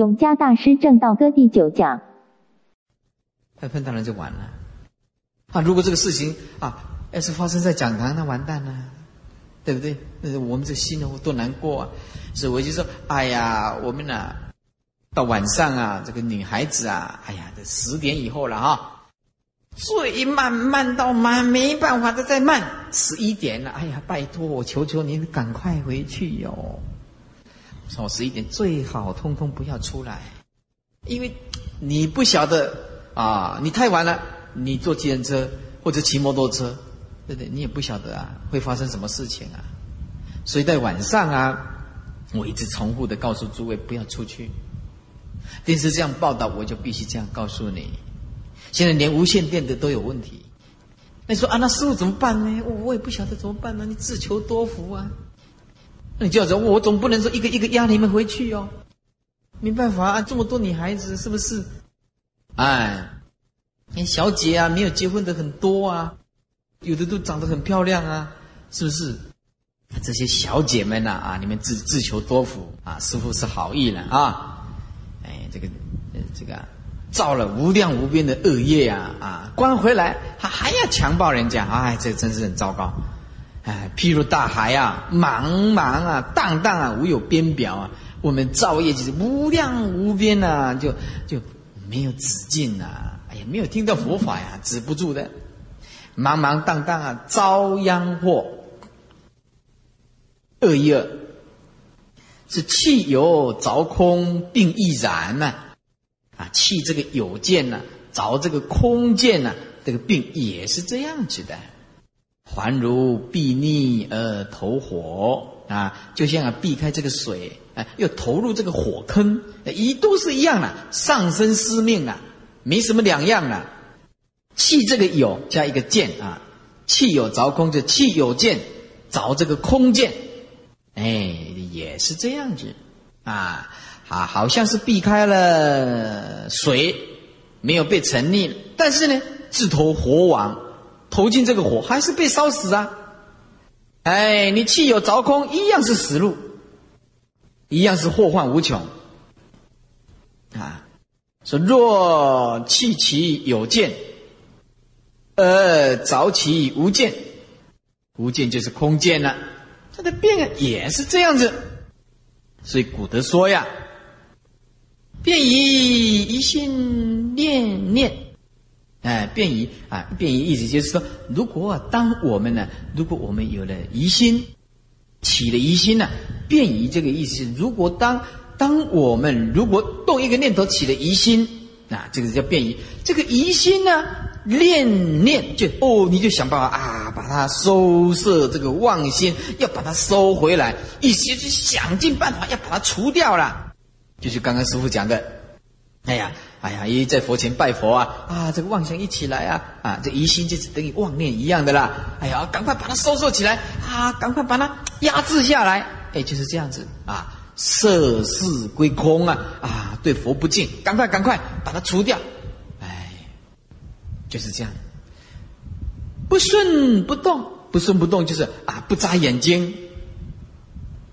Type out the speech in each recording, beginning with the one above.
永嘉大师正道歌第九讲。那碰当然就完了。啊，如果这个事情啊，要是发生在讲堂，那完蛋了，对不对？那我们这心呢，多难过啊！所以我就说，哎呀，我们呢，到晚上啊，这个女孩子啊，哎呀，这十点以后了哈，最慢慢到慢，没办法的再慢，十一点了，哎呀，拜托我求求您赶快回去哟！说十一点最好通通不要出来，因为你不晓得啊，你太晚了。你坐自行车或者骑摩托车，对不对？你也不晓得啊，会发生什么事情啊。所以在晚上啊，我一直重复的告诉诸位不要出去。电视这样报道，我就必须这样告诉你。现在连无线电的都有问题。那你说啊，那师傅怎么办呢？我我也不晓得怎么办呢。你自求多福啊。那你就要说，我总不能说一个一个压你们回去哦。没办法啊，这么多女孩子是不是？哎。你小姐啊，没有结婚的很多啊，有的都长得很漂亮啊，是不是？这些小姐们呐啊，你们自自求多福啊，师傅是好意了啊。哎，这个这个造了无量无边的恶业啊啊，关回来还还要强暴人家，哎，这真是很糟糕。哎，譬如大海啊，茫茫啊，荡荡啊，无有边表啊，我们造业就是无量无边呐，就就没有止境呐。哎呀，没有听到佛法呀，止不住的，茫茫荡荡啊，遭殃祸。恶业是气有着空，并亦然呐。啊，气这个有见呐，着这个空见呐，这个病也是这样子的。还如避逆而投火啊，就像啊避开这个水，啊，又投入这个火坑，一都是一样的，上身失命啊。没什么两样啊。气这个有加一个见啊，气有着空就气有见着这个空见，哎，也是这样子啊，啊，好像是避开了水，没有被沉溺，但是呢，自投火网，投进这个火还是被烧死啊，哎，你气有着空一样是死路，一样是祸患无穷啊。说若气其有见，而着其无见，无见就是空见了。它的变也是这样子。所以古德说呀：“便以一心念念。”哎，便以啊，便以意思就是说，如果当我们呢，如果我们有了疑心，起了疑心呢，便以这个意思，如果当。当我们如果动一个念头起了疑心，啊，这个叫变疑。这个疑心呢，念念就哦，你就想办法啊，把它收摄这个妄心，要把它收回来，一些就想尽办法要把它除掉了。就是刚刚师傅讲的，哎呀，哎呀，一在佛前拜佛啊，啊，这个妄想一起来啊，啊，这疑心就是等于妄念一样的啦。哎呀，赶快把它收收起来啊，赶快把它压制下来，哎，就是这样子啊。色事归空啊啊！对佛不敬，赶快赶快把它除掉。哎，就是这样。不顺不动，不顺不动就是啊，不眨眼睛。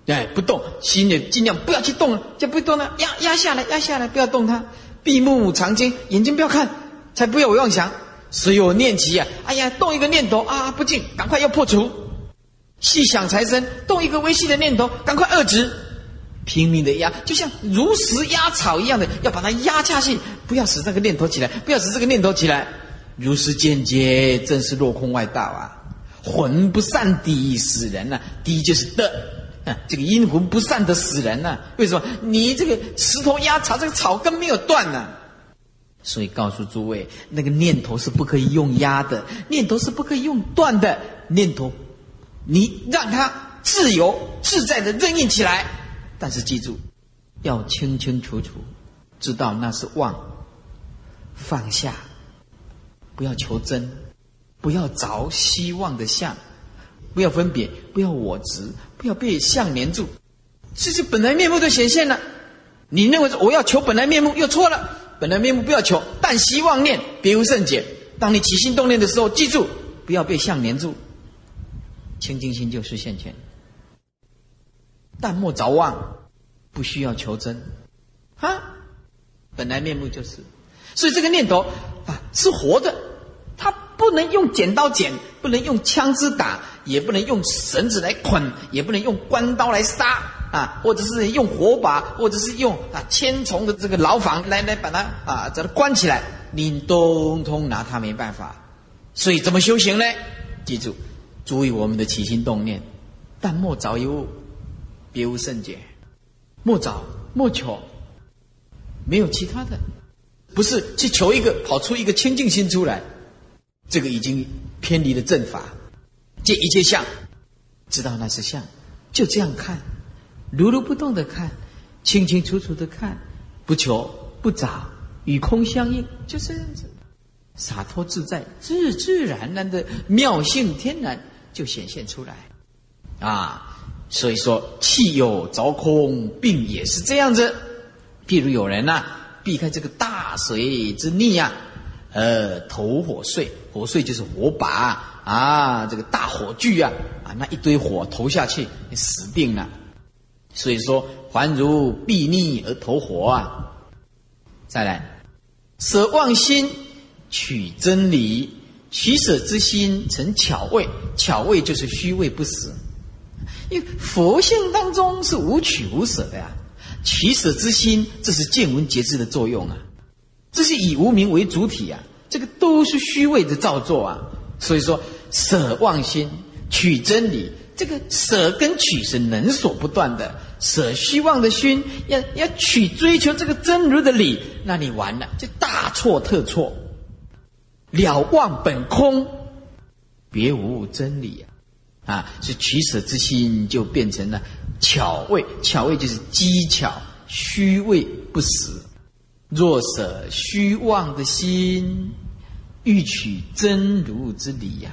哎，不动，心也尽量不要去动了，就不动了，压压下来，压下来，不要动它。闭目藏经，眼睛不要看，才不要妄想。所有念起啊，哎呀，动一个念头啊，不敬，赶快要破除。细想财生，动一个微细的念头，赶快遏止。拼命的压，就像如实压草一样的，要把它压下去，不要使这个念头起来，不要使这个念头起来。如是间接，正是落空外道啊！魂不散的死人呐，一就是的，这个阴魂不散的死人呐。为什么？你这个石头压草，这个草根没有断呢。所以告诉诸位，那个念头是不可以用压的，念头是不可以用断的。念头，你让它自由自在的任意起来。但是记住，要清清楚楚知道那是妄，放下，不要求真，不要着希望的相，不要分别，不要我执，不要被相黏住，这是本来面目都显现了。你认为我要求本来面目，又错了。本来面目不要求，但希望念，别无甚解。当你起心动念的时候，记住不要被相黏住，清净心就是现前。但莫着妄，不需要求真，啊，本来面目就是，所以这个念头啊是活的，不能用剪刀剪，不能用枪支打，也不能用绳子来捆，也不能用关刀来杀啊，或者是用火把，或者是用啊千重的这个牢房来来把它啊把它关起来，你通通拿它没办法。所以怎么修行呢？记住，注意我们的起心动念，但莫找有物，别无甚解，莫找莫求。没有其他的，不是去求一个跑出一个清净心出来，这个已经偏离了正法。见一切相，知道那是相，就这样看，如如不动的看，清清楚楚的看，不求不找，与空相应，就这样子，洒脱自在，自自然然的妙性天然就显现出来。啊，所以说气有着空，病也是这样子。譬如有人呐，避开这个大水之逆呀，呃，投火碎，火碎就是火把啊，这个大火炬啊，啊，那一堆火投下去，你死定了。所以说，还如避逆而投火啊。再来，舍妄心取真理，取舍之心成巧味，巧味就是虚位不死，因为佛性当中是无取无舍的呀。取舍之心，这是见闻觉知的作用啊，这是以无名为主体啊，这个都是虚伪的造作啊。所以说，舍妄心取真理，这个舍跟取是能所不断的。舍虚妄的心，要要取追求这个真如的理，那你完了，就大错特错。了妄本空，别无真理啊！啊，是取舍之心就变成了。巧味，巧味就是机巧，虚位不实。若舍虚妄的心，欲取真如之理呀，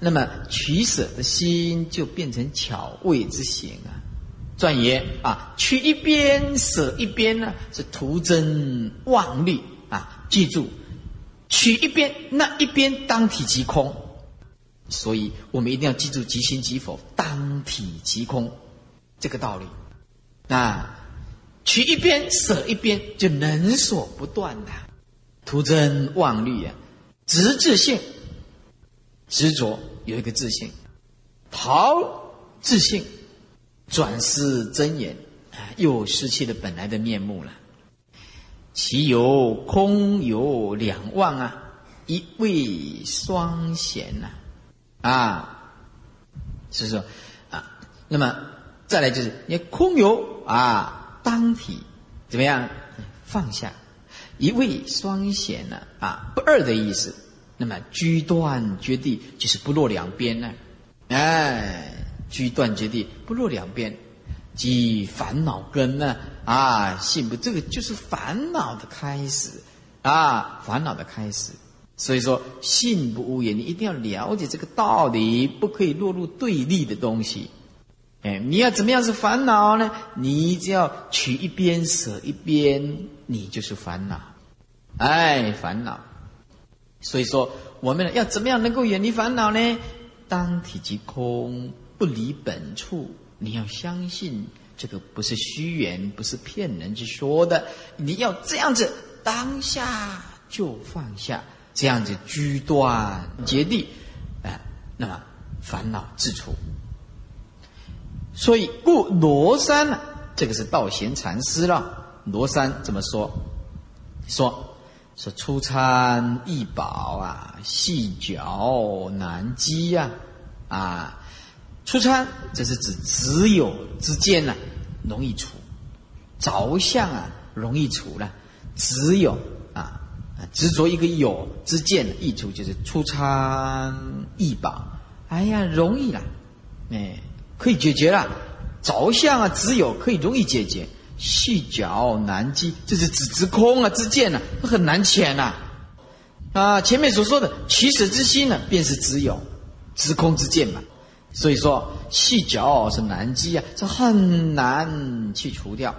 那么取舍的心就变成巧味之行啊。转言啊，取一边舍一边呢，是徒增妄虑啊。记住，取一边，那一边当体即空。所以我们一定要记住即心即否，当体即空。这个道理，那取一边舍一边，就能所不断的徒增妄虑啊！执自性，执着有一个自性，逃自性，转失真言啊，又失去了本来的面目了。其有空有两忘啊，一味双贤呐啊，是说啊，那么。再来就是你空有啊，当体怎么样放下？一味双显呢啊，不二的意思。那么居断绝地就是不落两边呢？哎，居断绝地不落两边，即烦恼根呢啊，信不这个就是烦恼的开始啊，烦恼的开始。所以说信不无言，你一定要了解这个道理，不可以落入对立的东西。哎，你要怎么样是烦恼呢？你只要取一边舍一边，你就是烦恼。哎，烦恼。所以说，我们要怎么样能够远离烦恼呢？当体即空，不离本处。你要相信这个不是虚言，不是骗人之说的。你要这样子，当下就放下，这样子居断绝地，哎，那么烦恼自除。所以，故罗山呢，这个是道贤禅师了。罗山怎么说？说说出参易宝啊，细嚼难击呀，啊，出参这是指只有之间呢，容易除；着相啊，容易除了。只有啊，执着一个有之见的易除，就是出参易宝。哎呀，容易了，哎。可以解决了，着相啊，只有可以容易解决，细脚难击，这是指直空啊之见呢，很难遣呐。啊，前面所说的起始之心呢，便是只有直空之见嘛。所以说细脚是难击啊，这很难去除掉。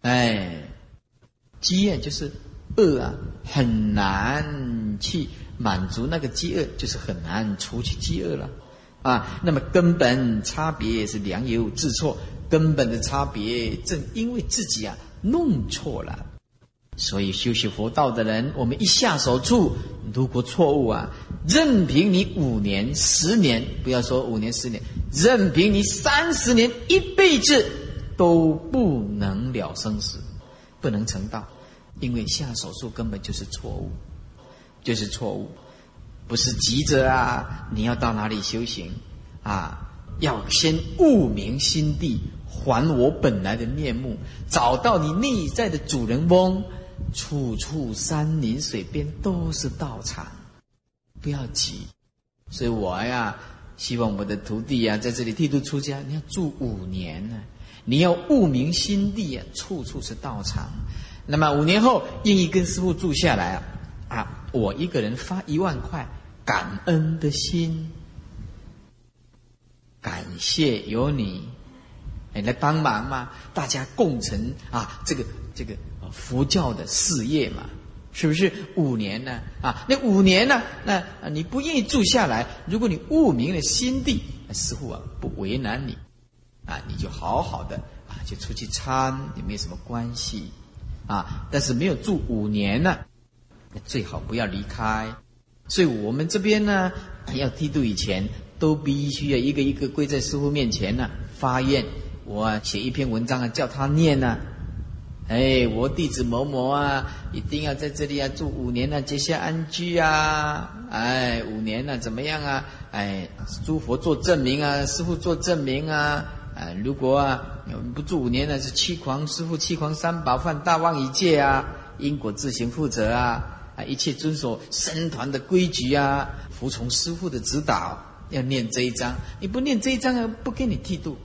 哎，饥饿就是饿啊，很难去满足那个饥饿，就是很难除去饥饿了。啊，那么根本差别是良莠自错，根本的差别正因为自己啊弄错了。所以修习佛道的人，我们一下手处，如果错误啊，任凭你五年、十年，不要说五年、十年，任凭你三十年、一辈子，都不能了生死，不能成道，因为下手术根本就是错误，就是错误，不是急着啊，你要到哪里修行啊？要先悟明心地，还我本来的面目，找到你内在的主人翁。处处山林水边都是道场，不要急。所以我呀，希望我的徒弟呀，在这里剃度出家，你要住五年呢。你要悟明心地啊，处处是道场。那么五年后，愿意跟师傅住下来啊，啊，我一个人发一万块，感恩的心，感谢有你，哎，来帮忙嘛，大家共成啊，这个这个。佛教的事业嘛，是不是五年呢？啊，那五年呢？那你不愿意住下来，如果你悟明了心地，师傅啊不为难你，啊，你就好好的啊，就出去参也没什么关系，啊，但是没有住五年呢，最好不要离开。所以我们这边呢，要剃度以前，都必须要一个一个跪在师傅面前呢，发愿，我写一篇文章啊，叫他念呢。哎，我弟子某某啊，一定要在这里啊住五年啊，结下安居啊！哎，五年了怎么样啊？哎，诸佛做证明啊，师傅做证明啊！哎，如果啊不住五年呢，是欺狂师傅欺狂三宝，犯大妄一戒啊！因果自行负责啊！啊，一切遵守僧团的规矩啊，服从师傅的指导，要念这一章。你不念这一章啊，不给你剃度。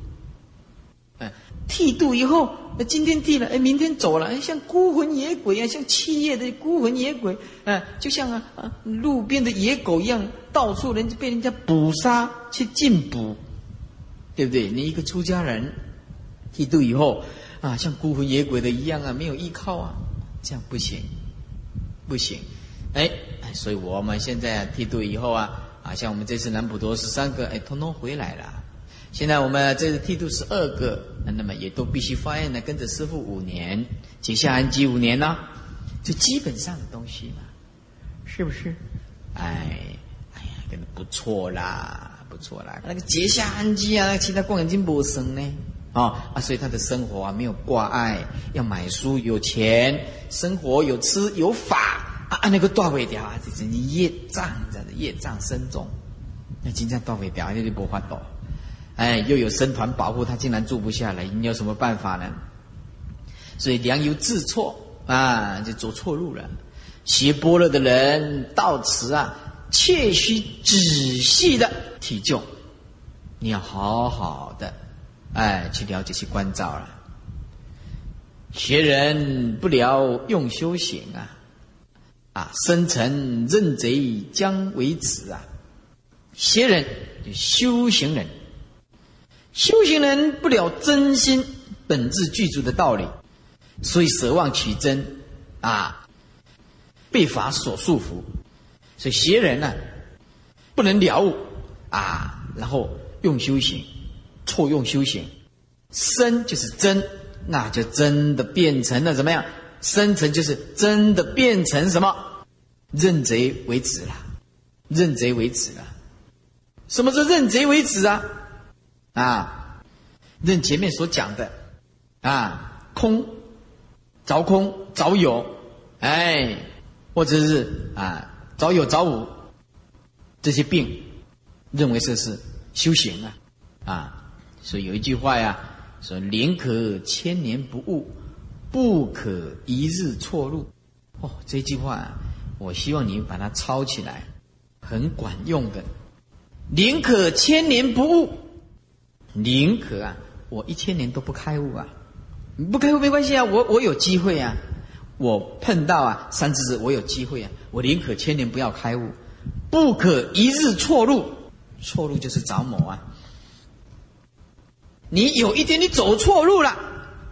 哎，剃度以后。那今天剃了，哎，明天走了，哎，像孤魂野鬼啊，像七夜的孤魂野鬼，啊，就像啊啊路边的野狗一样，到处人被人家捕杀去禁捕，对不对？你一个出家人剃度以后啊，像孤魂野鬼的一样啊，没有依靠啊，这样不行，不行，哎，所以我们现在啊剃度以后啊，啊，像我们这次南普陀十三个，哎，通通回来了。现在我们这次剃度十二个，那么也都必须发愿呢，跟着师傅五年，结下安基五年呢，就基本上的东西嘛，是不是？哎，哎呀，真的不错啦，不错啦。那个结下安基啊，那其他光眼睛不生呢，啊啊，所以他的生活啊没有挂碍，要买书有钱，生活有吃有法啊，那个断尾条啊，这是你业障，这样的业障深重，那今天断尾条，那就不发抖。哎，又有僧团保护，他竟然住不下来，你有什么办法呢？所以良由自错啊，就走错路了。学般若的人到此啊，切须仔细的体就，你要好好的哎去了解去关照了。学人不了用修行啊，啊，生成认贼将为止啊。学人就修行人。修行人不了真心本质具足的道理，所以舍妄取真，啊，被法所束缚。所以邪人呢，不能了悟啊，然后用修行，错用修行，生就是真，那就真的变成了怎么样？生成就是真的变成什么？认贼为止了，认贼为止了。什么是认贼为止啊？啊，认前面所讲的，啊，空，着空着有，哎，或者是啊，着有着无，这些病，认为这是修行啊，啊，所以有一句话呀，说宁可千年不悟，不可一日错路。哦，这句话，我希望你把它抄起来，很管用的。宁可千年不悟。宁可啊，我一千年都不开悟啊！不开悟没关系啊，我我有机会啊，我碰到啊三字字，我有机会啊，我宁可千年不要开悟，不可一日错路，错路就是找某啊！你有一天你走错路了，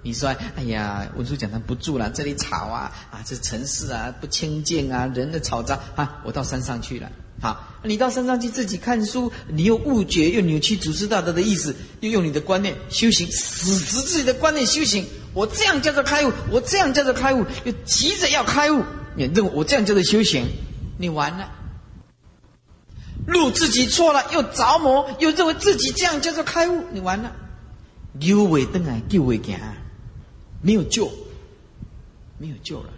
你说哎呀，文殊讲堂不住了，这里吵啊啊，这城市啊不清净啊，人的嘈杂啊，我到山上去了。好，你到山上去自己看书，你又误解，又扭曲祖师大德的意思，又用你的观念修行，死执自己的观念修行，我这样叫做开悟，我这样叫做开悟，又急着要开悟，你认为我这样叫做修行，你完了。路自己错了，又着魔，又认为自己这样叫做开悟，你完了。牛尾灯啊，救尾行，没有救，没有救了。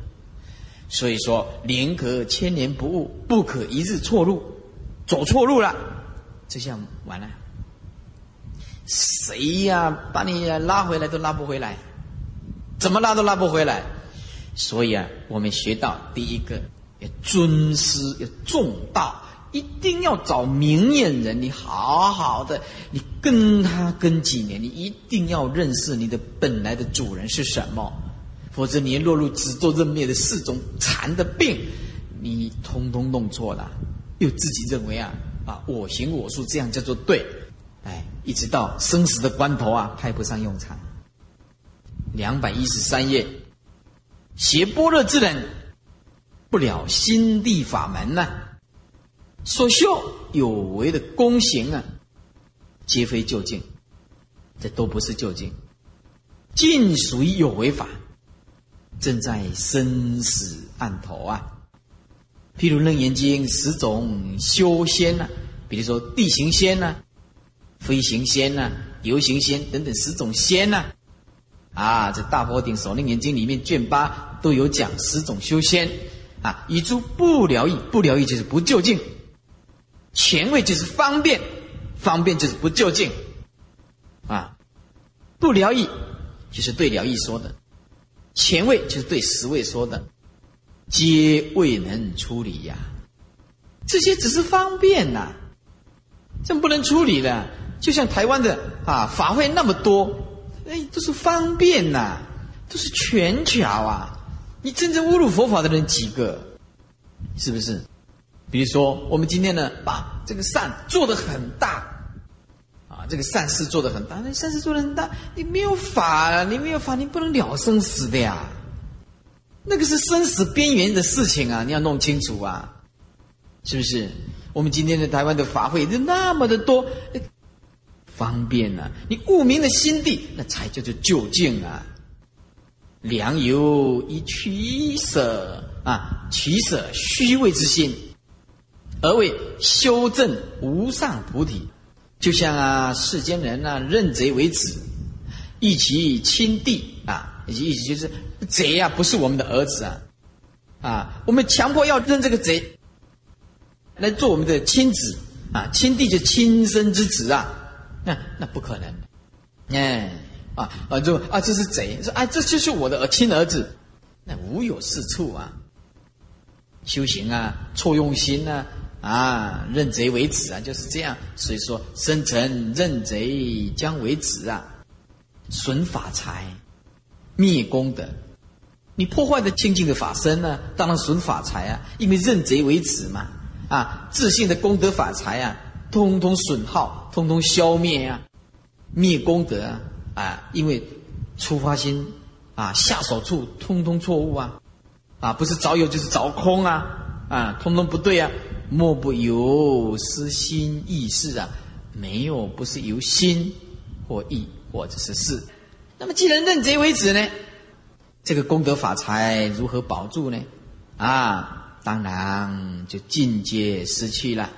所以说，宁可千年不悟，不可一日错路，走错路了，这下完了。谁呀，把你拉回来都拉不回来，怎么拉都拉不回来。所以啊，我们学到第一个要尊师，要重道。一定要找明眼人，你好好的，你跟他跟几年，你一定要认识你的本来的主人是什么，否则你落入只做认灭的四种禅的病，你通通弄错了，又自己认为啊啊我行我素这样叫做对，哎，一直到生死的关头啊派不上用场。两百一十三页，邪波若之人，不了心地法门呢。所修有为的功行啊，皆非究竟，这都不是究竟，尽属于有为法，正在生死案头啊。譬如《楞严经》十种修仙啊，比如说地行仙呢、飞行仙呐、游行仙等等十种仙呐，啊，这《大佛顶首楞严经》里面卷八都有讲十种修仙啊，以诸不疗愈，不疗愈就是不究竟。前位就是方便，方便就是不就近，啊，不疗愈就是对疗愈说的，前位就是对实位说的，皆未能处理呀。这些只是方便呐，怎么不能处理的。就像台湾的啊法会那么多，哎，都是方便呐，都是权巧啊。你真正侮辱佛法的人几个？是不是？比如说，我们今天呢，把这个善做得很大，啊，这个善事做得很大。那善事做得很大，你没有法，你没有法，你不能了生死的呀。那个是生死边缘的事情啊，你要弄清楚啊，是不是？我们今天的台湾的法会就那么的多，方便啊。你悟明了心地，那才叫做究竟啊。良由以取舍啊，取舍虚伪之心。而为修正无上菩提，就像啊世间人啊认贼为子，义其亲弟啊，意思就是贼啊不是我们的儿子啊，啊我们强迫要认这个贼来做我们的亲子啊，亲弟就亲生之子啊，那那不可能，哎啊啊就啊这是贼，说啊这就是我的亲儿子，那无有是处啊，修行啊错用心啊。啊，认贼为子啊，就是这样。所以说，生成认贼将为子啊，损法财，灭功德。你破坏的清净的法身呢，当然损法财啊，因为认贼为子嘛。啊，自信的功德法财啊，通通损耗，通通消灭啊，灭功德啊。啊，因为出发心啊，下手处通通错误啊。啊，不是着有就是着空啊。啊，通通不对啊。莫不由失心意识啊，没有不是由心或意或者是事。那么既然认贼为子呢，这个功德法财如何保住呢？啊，当然就尽皆失去了，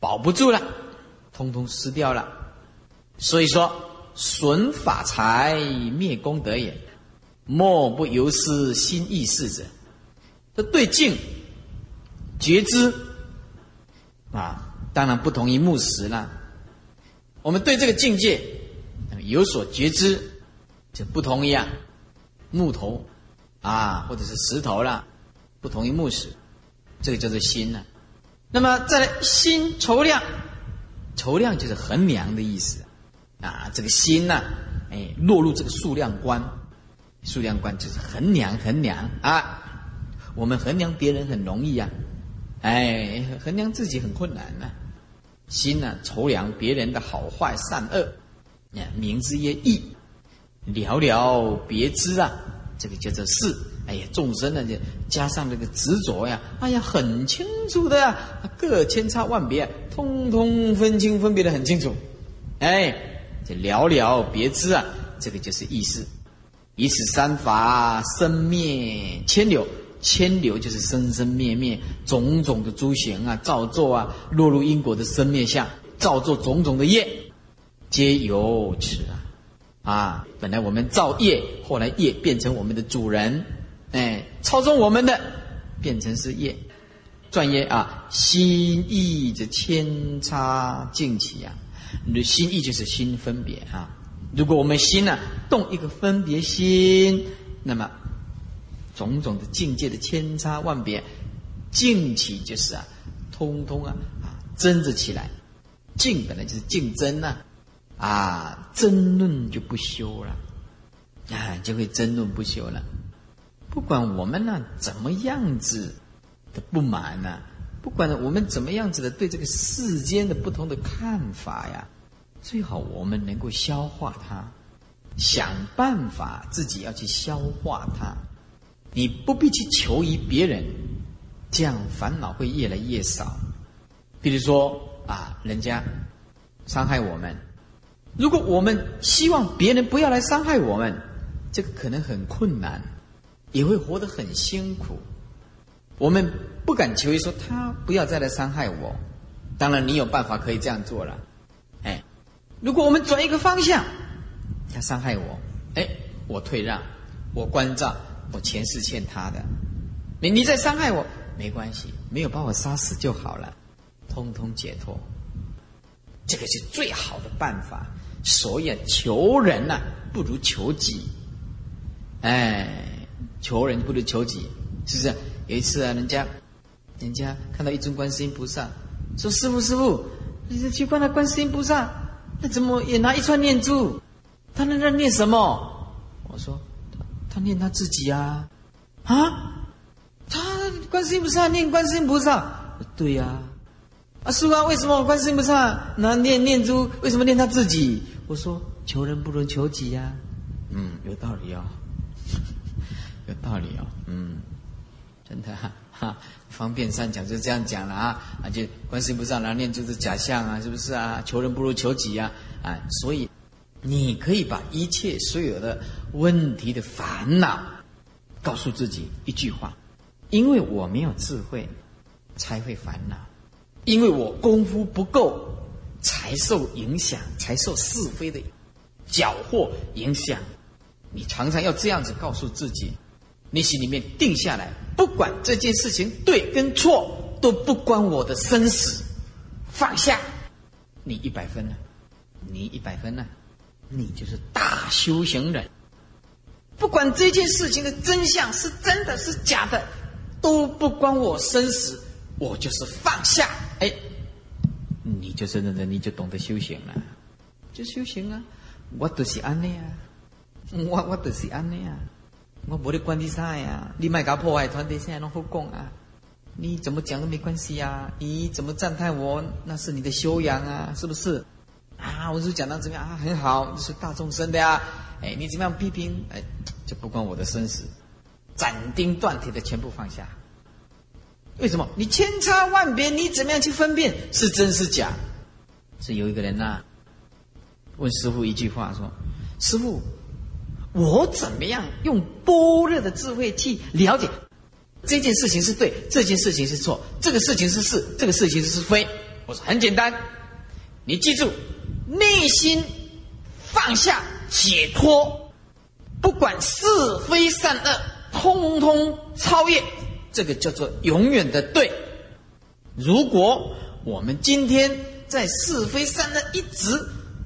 保不住了，通通失掉了。所以说，损法财灭功德也，莫不由失心意识者。这对境觉知。啊，当然不同于木石了。我们对这个境界有所觉知，就不同于啊木头啊，或者是石头了，不同于木石，这个叫做心了。那么再来心筹量，筹量就是衡量的意思啊。这个心呢，哎，落入这个数量观，数量观就是衡量衡量啊。我们衡量别人很容易呀。哎，衡量自己很困难呢。心呢，筹量别人的好坏善恶，呀，明之曰义，了了别知啊，这个叫做事。哎呀，众生呢，就加上这个执着呀，哎呀，很清楚的呀，各千差万别，通通分清分别的很清楚。哎，这了了别知啊，这个就是意思。以此三法生灭千流，千流就是生生灭灭种种的诸行啊，造作啊，落入因果的生灭相，造作种种的业，皆由此啊。啊，本来我们造业，后来业变成我们的主人，哎，操纵我们的，变成是业，转业啊，心意的千差尽起啊，你的心意就是心分别啊。如果我们心呢动一个分别心，那么种种的境界的千差万别，竞起就是啊，通通啊啊争着起来，竞本来就是竞争呐。啊，争论就不休了，啊，就会争论不休了。不管我们呢怎么样子的不满呢，不管我们怎么样子的对这个世间的不同的看法呀，最好我们能够消化它，想办法自己要去消化它。你不必去求于别人，这样烦恼会越来越少。比如说啊，人家伤害我们。如果我们希望别人不要来伤害我们，这个可能很困难，也会活得很辛苦。我们不敢求于说他不要再来伤害我。当然，你有办法可以这样做了。哎，如果我们转一个方向，他伤害我，哎，我退让，我关照，我前世欠他的，你你在伤害我没关系，没有把我杀死就好了，通通解脱。这个是最好的办法。所以啊，求人呐，不如求己。哎，求人不如求己，是不是？有一次啊，人家，人家看到一尊观世音菩萨，说：“师傅，师傅，你去观那观世音菩萨，那怎么也拿一串念珠？他那那念什么？”我说：“他他念他自己啊，啊，他观世音菩萨念观世音菩萨，对呀。”啊，师傅啊，为什么观世音菩萨那念念珠？为什么念他自己？我说求人不如求己呀。嗯，有道理哦，有道理哦。嗯，真的哈，方便上讲就这样讲了啊。啊，就观世音菩萨拿念珠是假象啊，是不是啊？求人不如求己呀。啊，所以你可以把一切所有的问题的烦恼告诉自己一句话：因为我没有智慧，才会烦恼。因为我功夫不够，才受影响，才受是非的搅和影响。你常常要这样子告诉自己，你心里面定下来，不管这件事情对跟错，都不关我的生死，放下，你一百分了，你一百分了，你就是大修行人。不管这件事情的真相是真的是假的，都不关我生死。我就是放下，哎，你就是认真，你就懂得修行了，就修行啊！我都是安尼啊，我我都是安尼啊，我没得关你啥呀？你卖搞破坏团队，现在弄好讲啊？你怎么讲都没关系呀？你怎么赞叹我？那是你的修养啊，是不是？啊，我是讲到怎么样啊？很好，是大众生的呀。哎，你怎么样批评？哎，就不关我的生死，斩钉断铁的全部放下。为什么？你千差万别，你怎么样去分辨是真是假？是有一个人呐，问师傅一句话说：“师傅，我怎么样用般若的智慧去了解这件事情是对，这件事情是错，这个事情是是，这个事情是非？”我说：“很简单，你记住，内心放下解脱，不管是非善恶，通通超越。”这个叫做永远的对。如果我们今天在是非善恶一直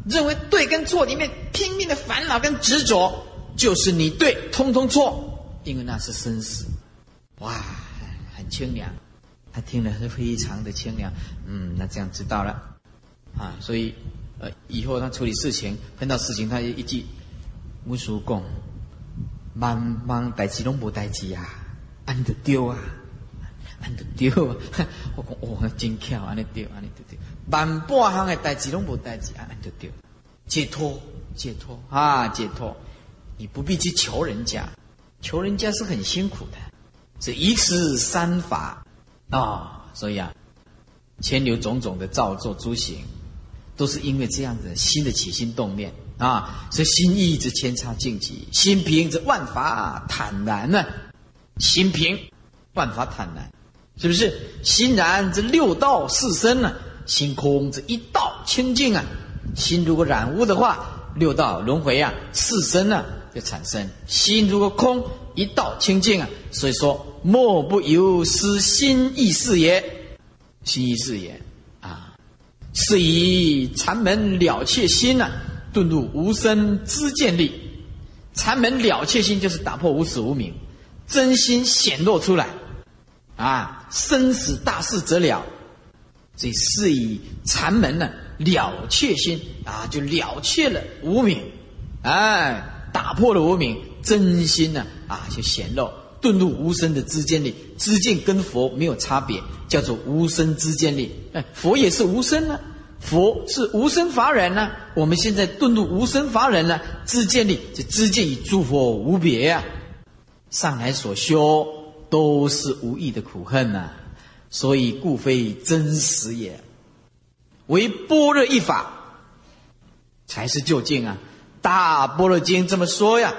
认为对跟错里面拼命的烦恼跟执着，就是你对，通通错，因为那是生死。哇，很清凉，他听了是非常的清凉。嗯，那这样知道了啊。所以呃，以后他处理事情碰到事情，他一句“无叔讲，慢慢代志拢无代志啊。”安得丢啊，安得丢啊！我讲哇，真巧，安尼丢，安尼丢丢，万半行的代志拢无代志，安得丢，解脱，解脱啊，解脱！你不必去求人家，求人家是很辛苦的，是一次三法啊，所以啊，千流种种的造作诸行，都是因为这样子新的起心动念啊，所以心意则千差尽极，心平则万法坦然呢。心平，万法坦然，是不是？心然则六道四生呢？心空则一道清净啊。心如果染污的话，六道轮回啊，四生呢就产生。心如果空，一道清净啊。所以说，莫不由失心意识也，心意识也。是以禅门了却心呢，遁入无生之见力。禅门了却心，就是打破无始无明。真心显露出来，啊，生死大事则了，所以是以禅门呢了却心啊，就了却了无名，哎，打破了无名，真心呢啊就显露，遁入无生的知见力，知见跟佛没有差别，叫做无生知见力。哎，佛也是无生呢，佛是无生法忍呢，我们现在遁入无生法忍呢，知见力就知见与诸佛无别呀。上来所修都是无意的苦恨呐，所以故非真实也。唯般若一法才是究竟啊！大般若经这么说呀，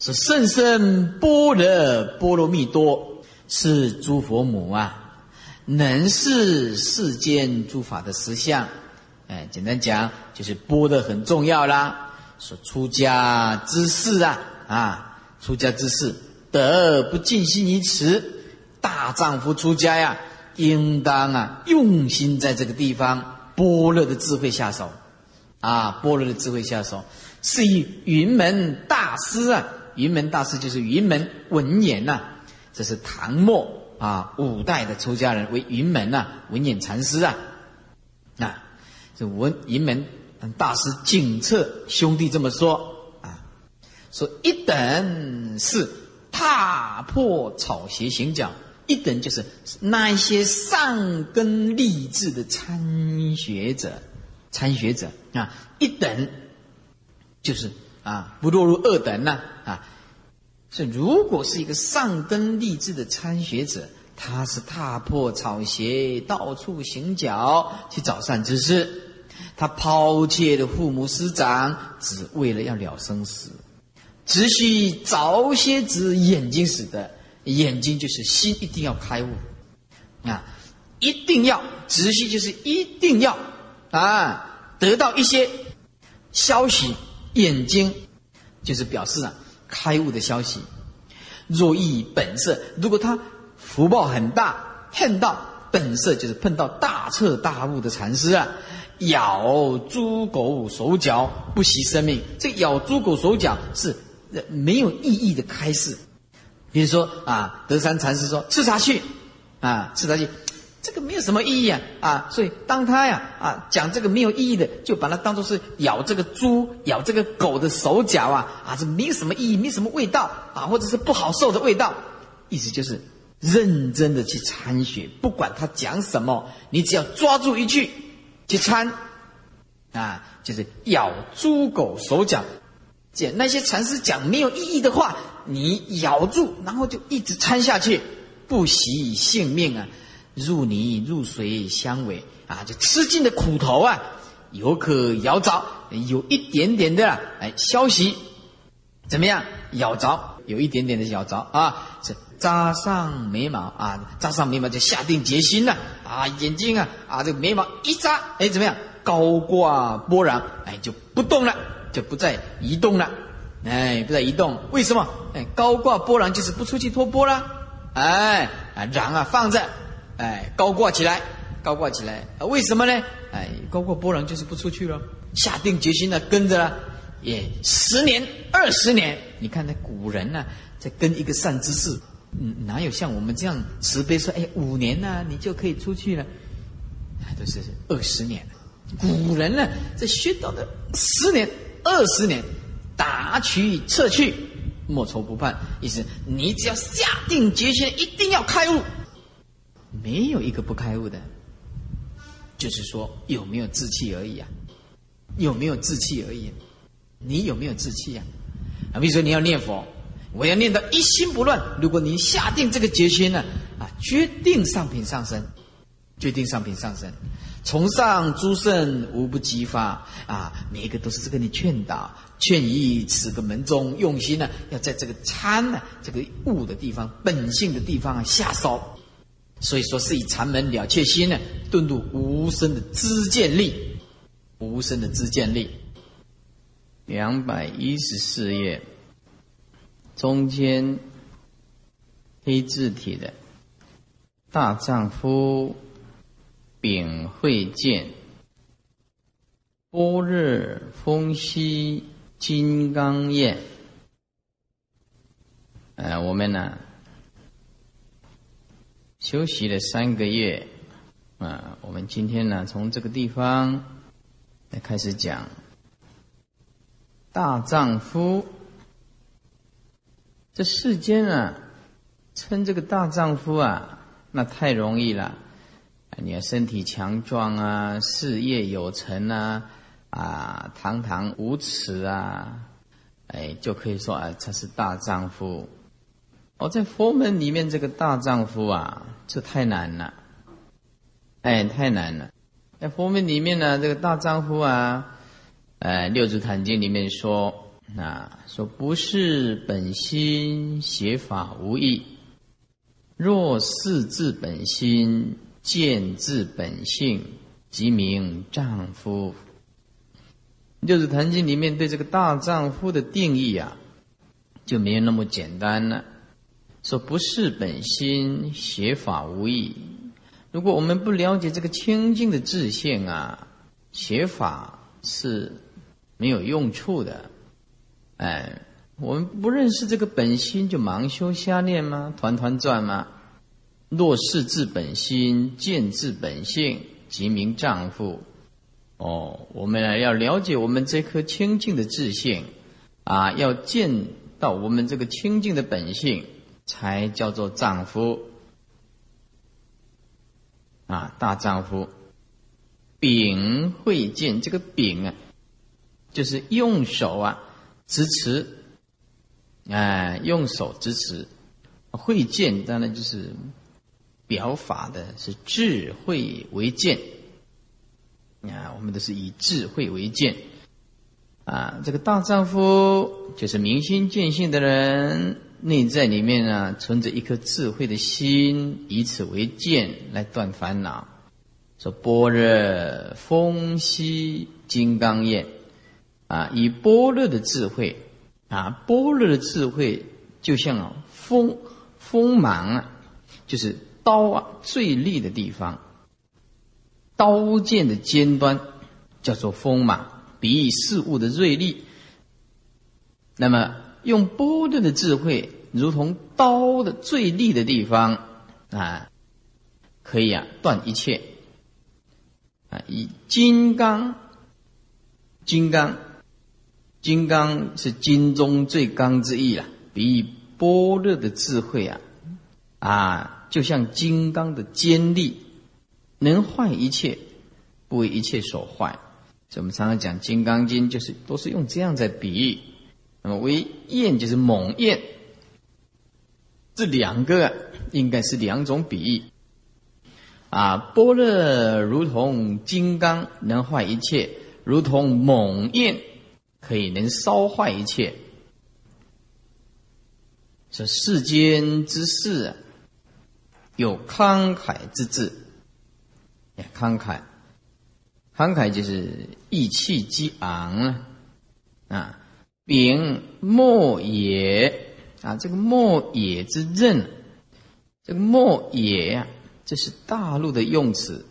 是甚深般若波罗蜜多是诸佛母啊，能是世间诸法的实相。哎，简单讲就是波的很重要啦。说出家之事啊啊。出家之事，得不尽心于此。大丈夫出家呀，应当啊用心在这个地方般若的智慧下手，啊般若的智慧下手，是以云门大师啊，云门大师就是云门文偃呐，这是唐末啊五代的出家人为云门呐文偃禅师啊，啊这文云门大师景策兄弟这么说啊。说一等是踏破草鞋行脚，一等就是那一些上根立志的参学者，参学者啊，一等就是啊不落入二等呢啊。是如果是一个上根立志的参学者，他是踏破草鞋到处行脚去找善知识，他抛弃了父母师长，只为了要了生死。只需早些子眼睛使得，眼睛就是心一定要开悟啊！一定要只需就是一定要啊，得到一些消息，眼睛就是表示啊开悟的消息。若意本色，如果他福报很大，碰到本色就是碰到大彻大悟的禅师啊，咬猪狗手脚不惜生命。这咬猪狗手脚是。没有意义的开示，比如说啊，德山禅师说吃茶去，啊吃茶去，这个没有什么意义啊啊，所以当他呀啊讲这个没有意义的，就把它当做是咬这个猪、咬这个狗的手脚啊啊，这没有什么意义，没什么味道啊，或者是不好受的味道，意思就是认真的去参学，不管他讲什么，你只要抓住一句去参，啊，就是咬猪狗手脚。讲那些禅师讲没有意义的话，你咬住，然后就一直参下去，不惜以性命啊，入泥入水相违啊，就吃尽的苦头啊，有可咬着，有一点点的啊哎消息，怎么样？咬着，有一点点的咬着啊，是扎上眉毛啊，扎上眉毛就下定决心了啊，眼睛啊啊，这个眉毛一扎，哎，怎么样？高挂波澜，哎，就不动了。就不再移动了，哎，不再移动，为什么？哎，高挂波浪就是不出去托波啦，哎，啊，然啊放着，哎，高挂起来，高挂起来，啊，为什么呢？哎，高挂波浪就是不出去了，下定决心了，跟着了，也十年、二十年，你看那古人呢，在跟一个善知识，嗯，哪有像我们这样慈悲说，哎，五年呢，你就可以出去了，都是二十年，古人呢，在学到的十年。二十年，打取撤去，莫愁不判。意思，你只要下定决心，一定要开悟，没有一个不开悟的。就是说，有没有志气而已啊？有没有志气而已？你有没有志气呀？啊，比如说你要念佛，我要念到一心不乱。如果你下定这个决心呢，啊，决定上品上升，决定上品上升，从上诸圣无不激发啊，每一个都是这个你劝导、劝喻此个门中用心呢，要在这个参呢、这个悟的地方、本性的地方啊下烧。所以说是以禅门了却心呢，顿入无声的知见力，无声的知见力。两百一十四页，中间黑字体的大丈夫。秉慧见，波日风息金刚焰。呃，我们呢休息了三个月，啊，我们今天呢从这个地方来开始讲大丈夫。这世间啊，称这个大丈夫啊，那太容易了。你要身体强壮啊，事业有成啊，啊，堂堂无耻啊，哎，就可以说啊，他是大丈夫。哦，在佛门里面，这个大丈夫啊，这太难了，哎，太难了。在佛门里面呢，这个大丈夫啊，呃，《六祖坛经》里面说啊，说不是本心，邪法无益。若是自本心。见自本性，即名丈夫。就是《坛经》里面对这个大丈夫的定义啊，就没有那么简单了。说不是本心，邪法无益。如果我们不了解这个清净的自性啊，邪法是没有用处的。哎，我们不认识这个本心，就盲修瞎练吗？团团转吗？若是自本心，见自本性，即名丈夫。哦，我们呢要了解我们这颗清净的自性，啊，要见到我们这个清净的本性，才叫做丈夫。啊，大丈夫，秉会见，这个秉啊，就是用手啊支持，哎，用手支持，会见当然就是。表法的是智慧为鉴啊，我们都是以智慧为鉴啊。这个大丈夫就是明心见性的人，内在里面呢存着一颗智慧的心，以此为鉴来断烦恼。说般若风息金刚焰啊，以般若的智慧啊，般若的智慧就像锋锋芒啊，就是。刀啊，最利的地方，刀剑的尖端叫做锋芒，比喻事物的锐利。那么用波顿的智慧，如同刀的最利的地方啊，可以啊断一切啊。以金刚，金刚，金刚是金中最刚之意啊，比喻般若的智慧啊啊。就像金刚的尖利，能坏一切，不为一切所坏。所以我们常常讲《金刚经》，就是都是用这样在比喻。那么为焰就是猛焰，这两个应该是两种比喻。啊，般若如同金刚，能坏一切；如同猛焰，可以能烧坏一切。这世间之事啊。有慷慨之志，慷慨，慷慨就是意气激昂啊！啊，丙莫也啊，这个莫也之任，这个莫也呀，这是大陆的用词。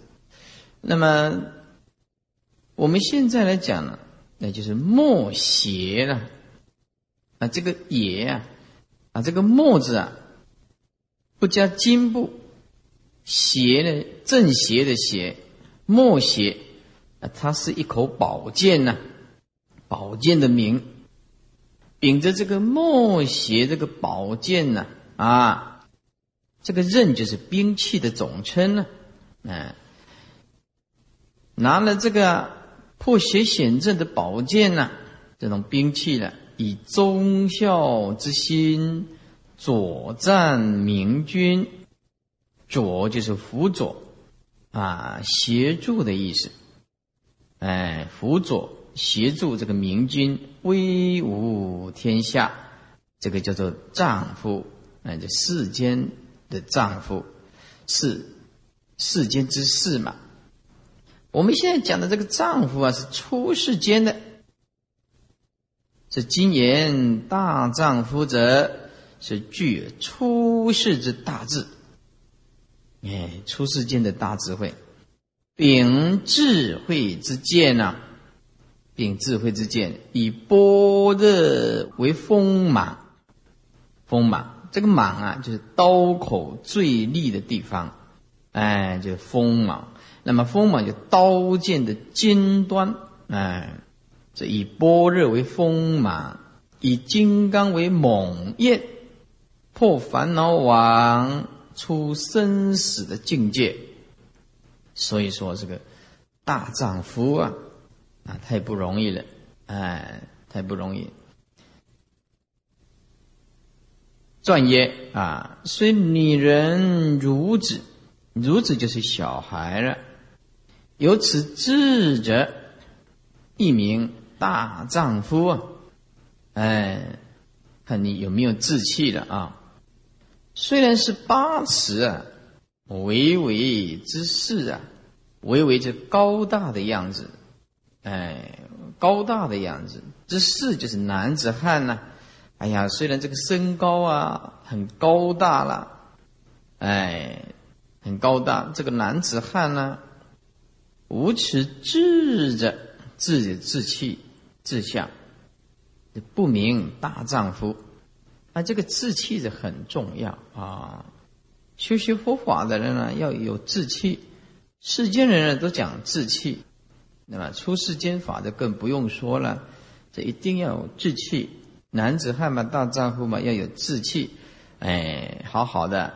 那么我们现在来讲呢，那就是莫邪了啊，这个也啊，啊，这个莫字啊。不加金部，邪呢？正邪的邪，莫邪啊！它是一口宝剑呐，宝剑的名，秉着这个墨邪这个宝剑呢啊，这个刃就是兵器的总称呢，嗯，拿了这个破邪显正的宝剑呢，这种兵器呢，以忠孝之心。左战明君，左就是辅佐，啊，协助的意思，哎，辅佐协助这个明君威武天下，这个叫做丈夫，哎，这世间的丈夫，是世间之事嘛。我们现在讲的这个丈夫啊，是出世间的，是今言大丈夫者，是具有出世之大智。哎，出世间的大智慧，秉智慧之剑呐，秉智慧之剑，以般若为锋芒，锋芒，这个芒啊，就是刀口最利的地方，哎，就是锋芒。那么锋芒就刀剑的尖端，哎，这以般若为锋芒，以金刚为猛焰，破烦恼网。出生死的境界，所以说这个大丈夫啊，啊太不容易了，哎，太不容易。传曰啊，虽女人孺子，孺子就是小孩了，有此智者，一名大丈夫啊，哎，看你有没有志气了啊。虽然是八尺啊，巍巍之势啊，巍巍这高大的样子，哎，高大的样子之势就是男子汉呐。哎呀，虽然这个身高啊很高大了，哎，很高大，这个男子汉呢，无耻志着自己的志气志向，不明大丈夫。啊，这个志气是很重要啊！修习佛法的人呢，要有志气。世间人呢，都讲志气，那么出世间法的更不用说了。这一定要有志气，男子汉嘛，大丈夫嘛，要有志气。哎，好好的，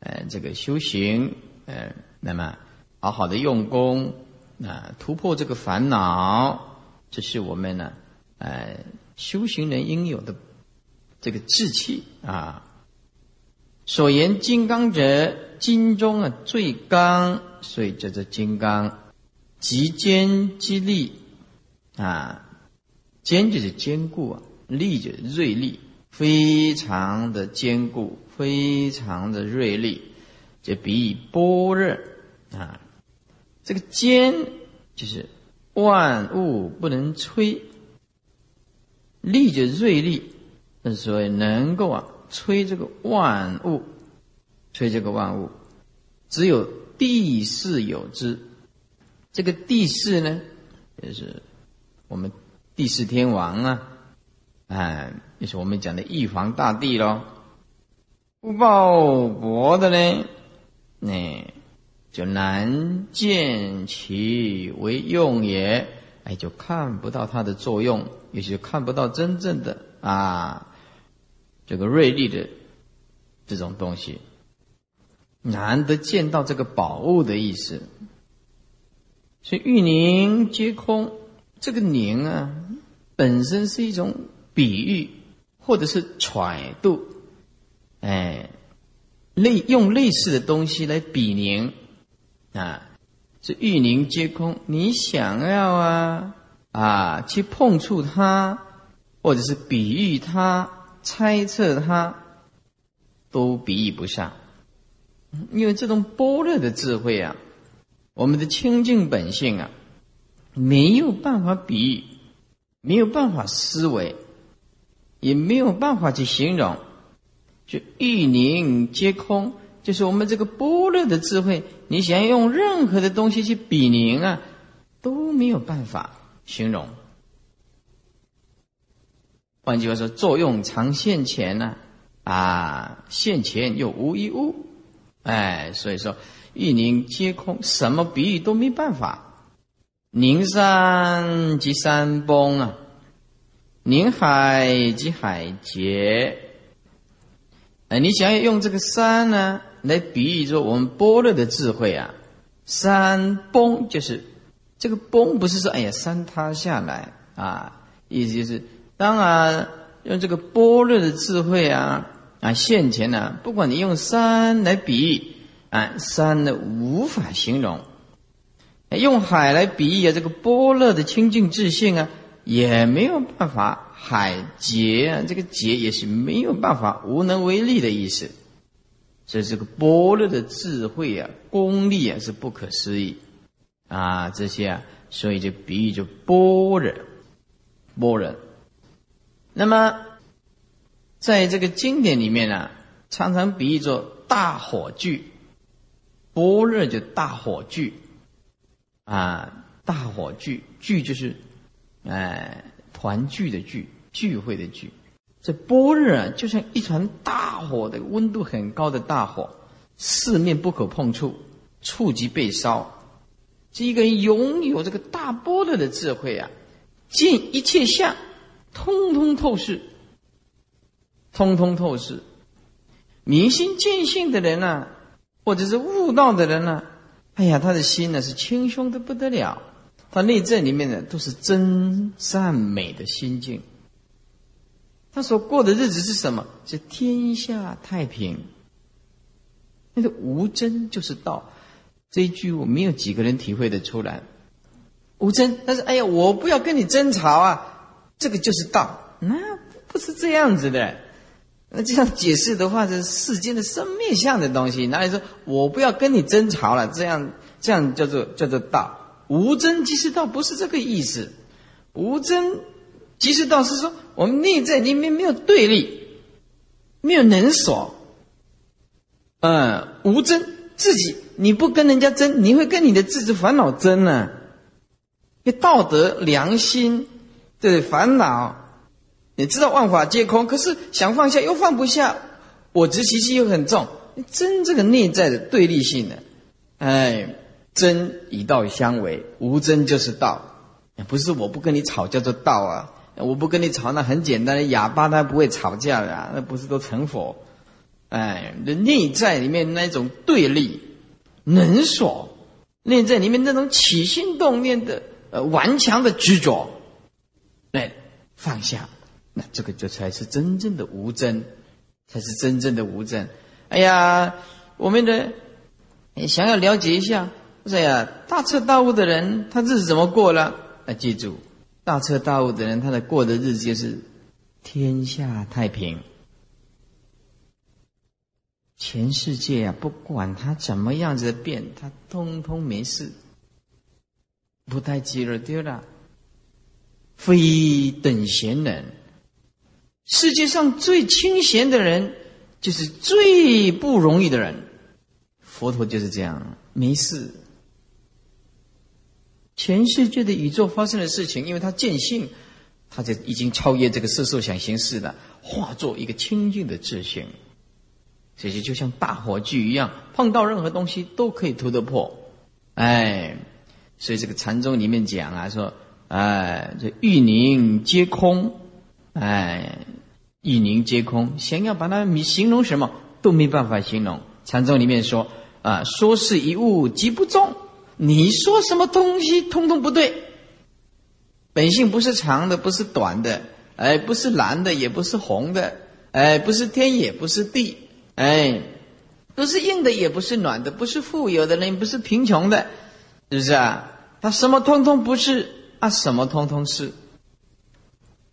呃，这个修行，呃，那么好好的用功，啊，突破这个烦恼，这是我们呢，呃，修行人应有的。这个志气啊，所言金刚者，金中啊最刚，所以叫做金刚，极坚极利啊，坚就是坚固啊，利就是锐利，非常的坚固，非常的锐利，就比喻般若啊，这个坚就是万物不能摧，利就锐利。所以能够啊，摧这个万物，摧这个万物，只有地势有之。这个地势呢，就是我们地势天王啊，哎，就是我们讲的玉皇大帝喽。不报国的呢，那就难见其为用也，哎，就看不到它的作用，也就看不到真正的啊。这个锐利的这种东西，难得见到这个宝物的意思。所以玉凝皆空，这个凝啊，本身是一种比喻，或者是揣度，哎，类用类似的东西来比凝啊，这玉凝皆空。你想要啊啊去碰触它，或者是比喻它。猜测它都比喻不上，因为这种般若的智慧啊，我们的清净本性啊，没有办法比喻，没有办法思维，也没有办法去形容。就一凝皆空，就是我们这个般若的智慧，你想要用任何的东西去比凝啊，都没有办法形容。换句话说，作用常现前呢，啊，现前又无一物，哎，所以说一凝皆空，什么比喻都没办法。凝山即山崩啊，凝海即海竭。哎，你想要用这个山呢，来比喻说我们般若的智慧啊，山崩就是这个崩，不是说哎呀山塌下来啊，意思就是。当然，用这个般若的智慧啊啊现前呢，不管你用山来比喻啊，山呢无法形容用海来比喻啊，这个波乐的清净自性啊，也没有办法海劫啊，这个劫也是没有办法无能为力的意思。所以这个波乐的智慧啊，功力啊，是不可思议啊，这些啊，所以就比喻就波人，波人。那么在这个经典里面呢，常常比喻作大火炬，般若就大火炬。啊，大火聚聚就是，哎，团聚的聚，聚会的聚。这般若啊，就像一团大火的温度很高的大火，四面不可碰触，触及被烧。这一个人拥有这个大般若的智慧啊，见一切相，通通透视，通通透视。明心见性的人呢，或者是悟道的人呢。哎呀，他的心呢是清凶的不得了，他内在里面呢都是真善美的心境。他所过的日子是什么？是天下太平。那个无争就是道，这一句我没有几个人体会得出来。无争，但是哎呀，我不要跟你争吵啊，这个就是道，那不是这样子的。那这样解释的话，是世间的生灭相的东西，哪里说我不要跟你争吵了？这样这样叫做叫做道，无争即是道，不是这个意思。无争即是道，是说我们内在里面没有对立，没有能所。嗯，无争自己你不跟人家争，你会跟你的自己烦恼争呢？道德良心的烦恼。你知道万法皆空，可是想放下又放不下，我执习气又很重，真这个内在的对立性呢？哎，真以道相为，无真就是道。不是我不跟你吵叫做道啊，我不跟你吵那很简单的哑巴他不会吵架的，那不是都成佛？哎，那内在里面那种对立、能所，内在里面那种起心动念的呃顽强的执着，哎，放下。那这个就才是真正的无真，才是真正的无真。哎呀，我们的想要了解一下，说呀，大彻大悟的人，他日子怎么过了？啊，记住，大彻大悟的人，他的过的日子就是天下太平，全世界啊，不管他怎么样子的变，他通通没事，不带急了丢了，非等闲人。世界上最清闲的人，就是最不容易的人。佛陀就是这样，没事。全世界的宇宙发生的事情，因为他见性，他就已经超越这个色受想行识了，化作一个清净的自性。这些就像大火炬一样，碰到任何东西都可以突得破。哎，所以这个禅宗里面讲啊，说，哎，这玉宁皆空。哎，一凝皆空，想要把它形容什么都没办法形容。禅宗里面说啊，说是一物即不中，你说什么东西通通不对。本性不是长的，不是短的，哎，不是蓝的，也不是红的，哎，不是天，也不是地，哎，不是硬的，也不是暖的，不是富有的人，不是贫穷的，是不是啊？他什么通通不是啊？什么通通是？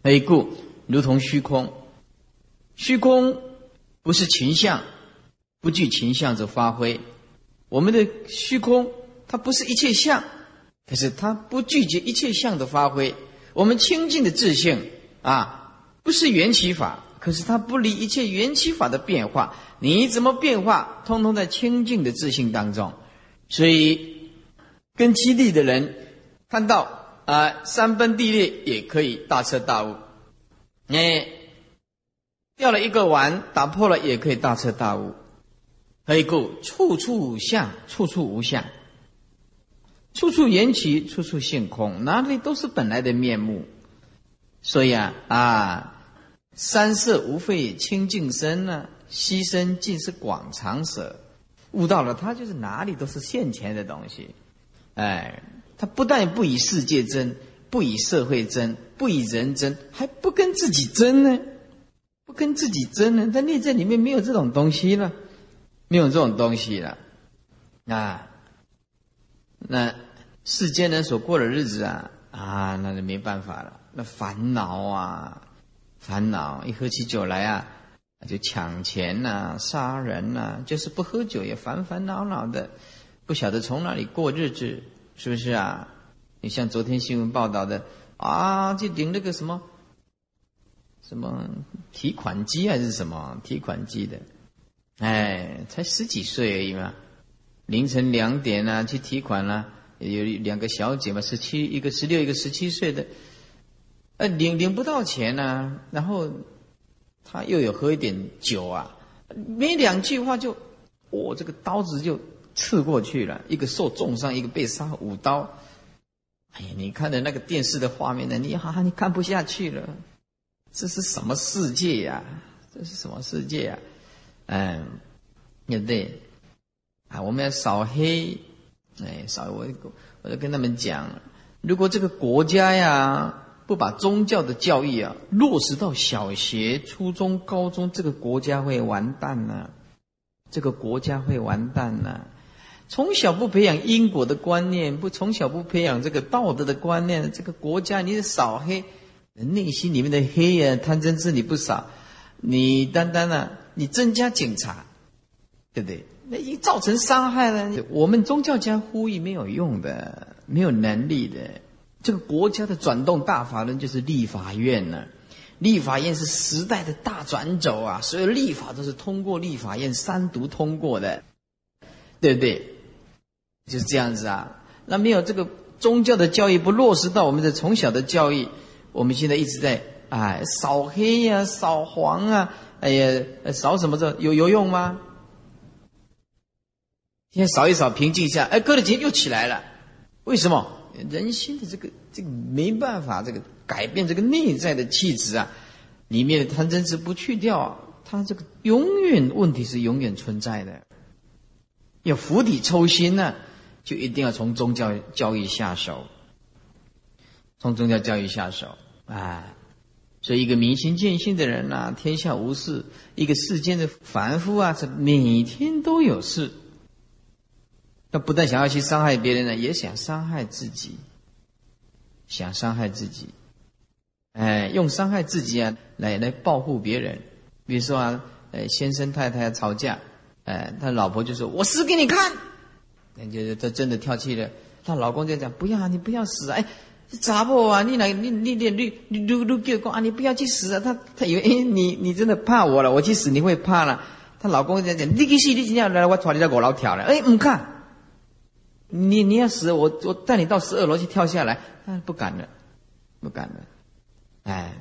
哎，故。如同虚空，虚空不是情相，不具情相则发挥。我们的虚空，它不是一切相，可是它不拒绝一切相的发挥。我们清净的自性啊，不是缘起法，可是它不离一切缘起法的变化。你怎么变化，通通在清净的自性当中。所以，跟基地的人看到啊，山崩地裂也可以大彻大悟。你掉了一个碗，打破了也可以大彻大悟。何故？处处相，处处无相；处处缘起，处处性空。哪里都是本来的面目。所以啊啊，三色无非清净身呢，牺牲尽是广长舍。悟到了，他就是哪里都是现前的东西。哎，他不但不以世界争。不以社会争，不以人争，还不跟自己争呢？不跟自己争呢？在内在里面没有这种东西了，没有这种东西了啊！那世间人所过的日子啊啊，那就没办法了。那烦恼啊，烦恼一喝起酒来啊，就抢钱呐、杀人呐，就是不喝酒也烦烦恼恼的，不晓得从哪里过日子，是不是啊？你像昨天新闻报道的啊，就领那个什么什么提款机还是什么提款机的，哎，才十几岁而已嘛，凌晨两点啊去提款啦，有两个小姐嘛，十七一个十六一个十七岁的，呃领领不到钱呢，然后他又有喝一点酒啊，没两句话就，我这个刀子就刺过去了，一个受重伤，一个被杀五刀。哎呀，你看的那个电视的画面呢，你哈你看不下去了，这是什么世界呀？这是什么世界呀？嗯，对不对？啊，我们要扫黑，哎，扫我我就跟他们讲，如果这个国家呀不把宗教的教育啊落实到小学、初中、高中，这个国家会完蛋呢，这个国家会完蛋呢。从小不培养因果的观念，不从小不培养这个道德的观念，这个国家你是扫黑，内心里面的黑啊贪嗔痴你不少，你单单呢，你增加警察，对不对？那一造成伤害了，我们宗教家呼吁没有用的，没有能力的。这个国家的转动大法轮就是立法院呢，立法院是时代的大转轴啊，所有立法都是通过立法院三读通过的，对不对？就是这样子啊，那没有这个宗教的教育不落实到我们的从小的教育，我们现在一直在哎扫黑呀、扫黄啊，哎呀扫什么这有有用吗？先扫一扫平静一下，哎，隔了几天又起来了，为什么？人心的这个这个没办法，这个改变这个内在的气质啊，里面的贪嗔痴不去掉，它这个永远问题是永远存在的，要釜底抽薪呢。就一定要从宗教教育下手，从宗教教育下手啊！所以一个明心见性的人呐，天下无事；一个世间的凡夫啊，是每天都有事。他不但想要去伤害别人呢，也想伤害自己，想伤害自己，哎，用伤害自己啊来来保护别人。比如说啊，呃，先生太太吵架，哎，他老婆就说：“我死给你看。”就他真的跳气了，她老公就讲：“不要，你不要死！哎，咋不啊？你来，你你你你你你你叫公啊！你不要去死啊！他他以为哎，你你真的怕我了，我去死你会怕了。”她老公就讲：“你去死！你今天来我抓你在五楼跳了。”哎，唔看，你你要死，我我带你到十二楼去跳下来。他不敢了，不敢了。哎，